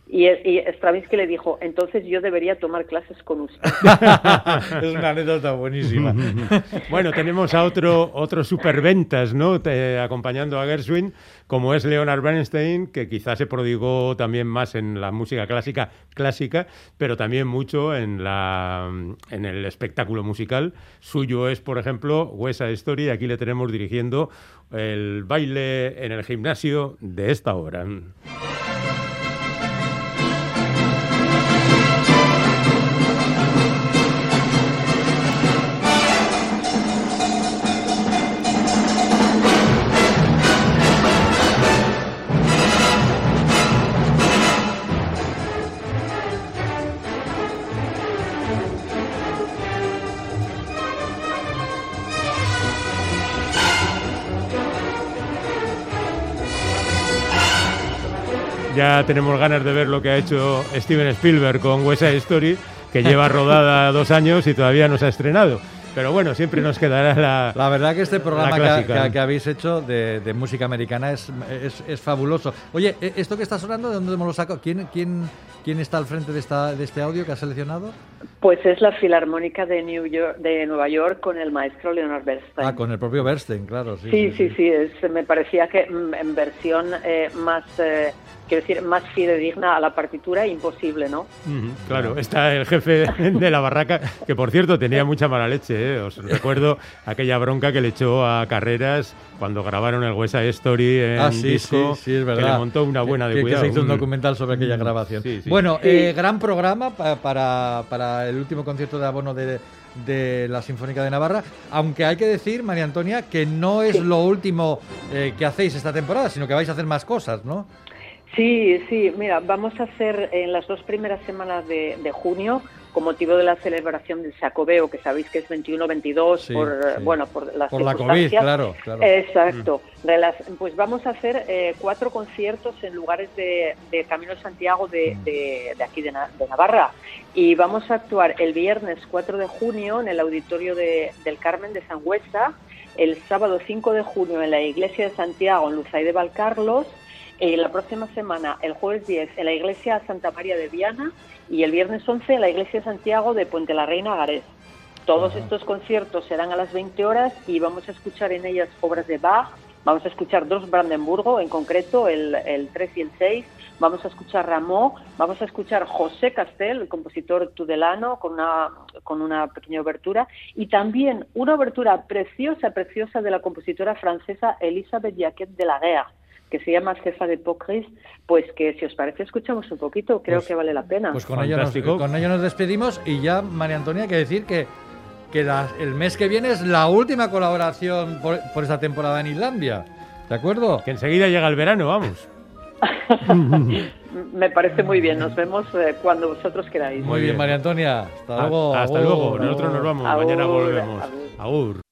Y, y Stravinsky le dijo, entonces yo debería tomar clases con usted. es una anécdota buenísima. bueno, tenemos a otro, otro superventas, ¿no? Te- acompañando a Gershwin, como es Leonard Bernstein, que quizás se prodigó también más en la música clásica, clásica, pero también mucho en, la, en el espectáculo musical. Suyo es, por ejemplo, West Side Story, y aquí le tenemos dirigiendo el baile en el gimnasio de esta obra. Ya tenemos ganas de ver lo que ha hecho Steven Spielberg con West Side Story, que lleva rodada dos años y todavía no se ha estrenado. Pero bueno, siempre nos quedará la... La verdad que este programa La que, clásica. que- que habéis hecho de, de música americana es, es, es fabuloso. Oye, ¿e- ¿esto que está sonando, de dónde hemos lo sacado? ¿Quién, quién, quién está al frente de, esta, de este audio que has seleccionado? Pues es la Filarmónica de, New York, de Nueva York con el maestro Leonard Bernstein. Ah, con el propio Bernstein, claro. Sí, Sí, sí, sí, es, me parecía que mm, en versión eh, más, eh, quiero decir, más fidedigna a la partitura, imposible, ¿no? Claro, está el jefe de la barraca, que por cierto tenía mucha mala leche. ¿eh? Os recuerdo aquella bronca que le echó a Carreras cuando grabaron el West Side Story en Ah, sí, disco, sí, sí, es verdad. que le montó una Que- buena de que, que cuidado. se hizo un Mm. documental sobre aquella Mm. grabación. Sí, sí. Bueno, Sí. eh, gran programa pa- para, para el último concierto de abono de, de la Sinfónica de Navarra, aunque hay que decir, María Antonia, que no es lo último eh, que hacéis esta temporada, sino que vais a hacer más cosas, ¿no? Sí, sí, mira, vamos a hacer en las dos primeras semanas de, de junio, con motivo de la celebración del Jacobeo, que sabéis que es 21-22, Sí, por, sí. bueno, por las Por la COVID, claro, claro. Exacto. Relas- Pues vamos a hacer eh, cuatro conciertos en lugares de, de Camino de Santiago de, de- de aquí de, Na- de Navarra. Y vamos a actuar el viernes 4 de junio en el auditorio de- del Carmen de Sangüesa, el sábado 5 de junio en la iglesia de Santiago en Luzay de Valcarlos, eh, la próxima semana, el jueves 10, en la iglesia Santa María de Viana y el viernes 11 en la iglesia Santiago de Puente la Reina Garés. Todos estos conciertos serán a las 20 horas y vamos a escuchar en ellas obras de Bach, vamos a escuchar dos Brandenburgo, en concreto el, el 3 y el 6, vamos a escuchar Rameau, vamos a escuchar José Castel, el compositor tudelano, con una, con una pequeña obertura, y también una obertura preciosa, preciosa de la compositora francesa Elisabeth Jacquet de la Guerre, que se llama Cefa de Pocris, pues que si os parece escuchamos un poquito, creo Pues- que vale la pena. Pues con ello, nos, con ello nos despedimos y ya, María Antonia, hay que decir que, que la- el mes que viene es la última colaboración por, por esta temporada en Islandia. ¿De acuerdo? Que enseguida llega el verano, vamos. Me parece muy bien, nos vemos eh, cuando vosotros queráis. Muy bien. María Antonia. Hasta luego. Hasta luego. Nosotros nos vamos. Mañana volvemos. Agur.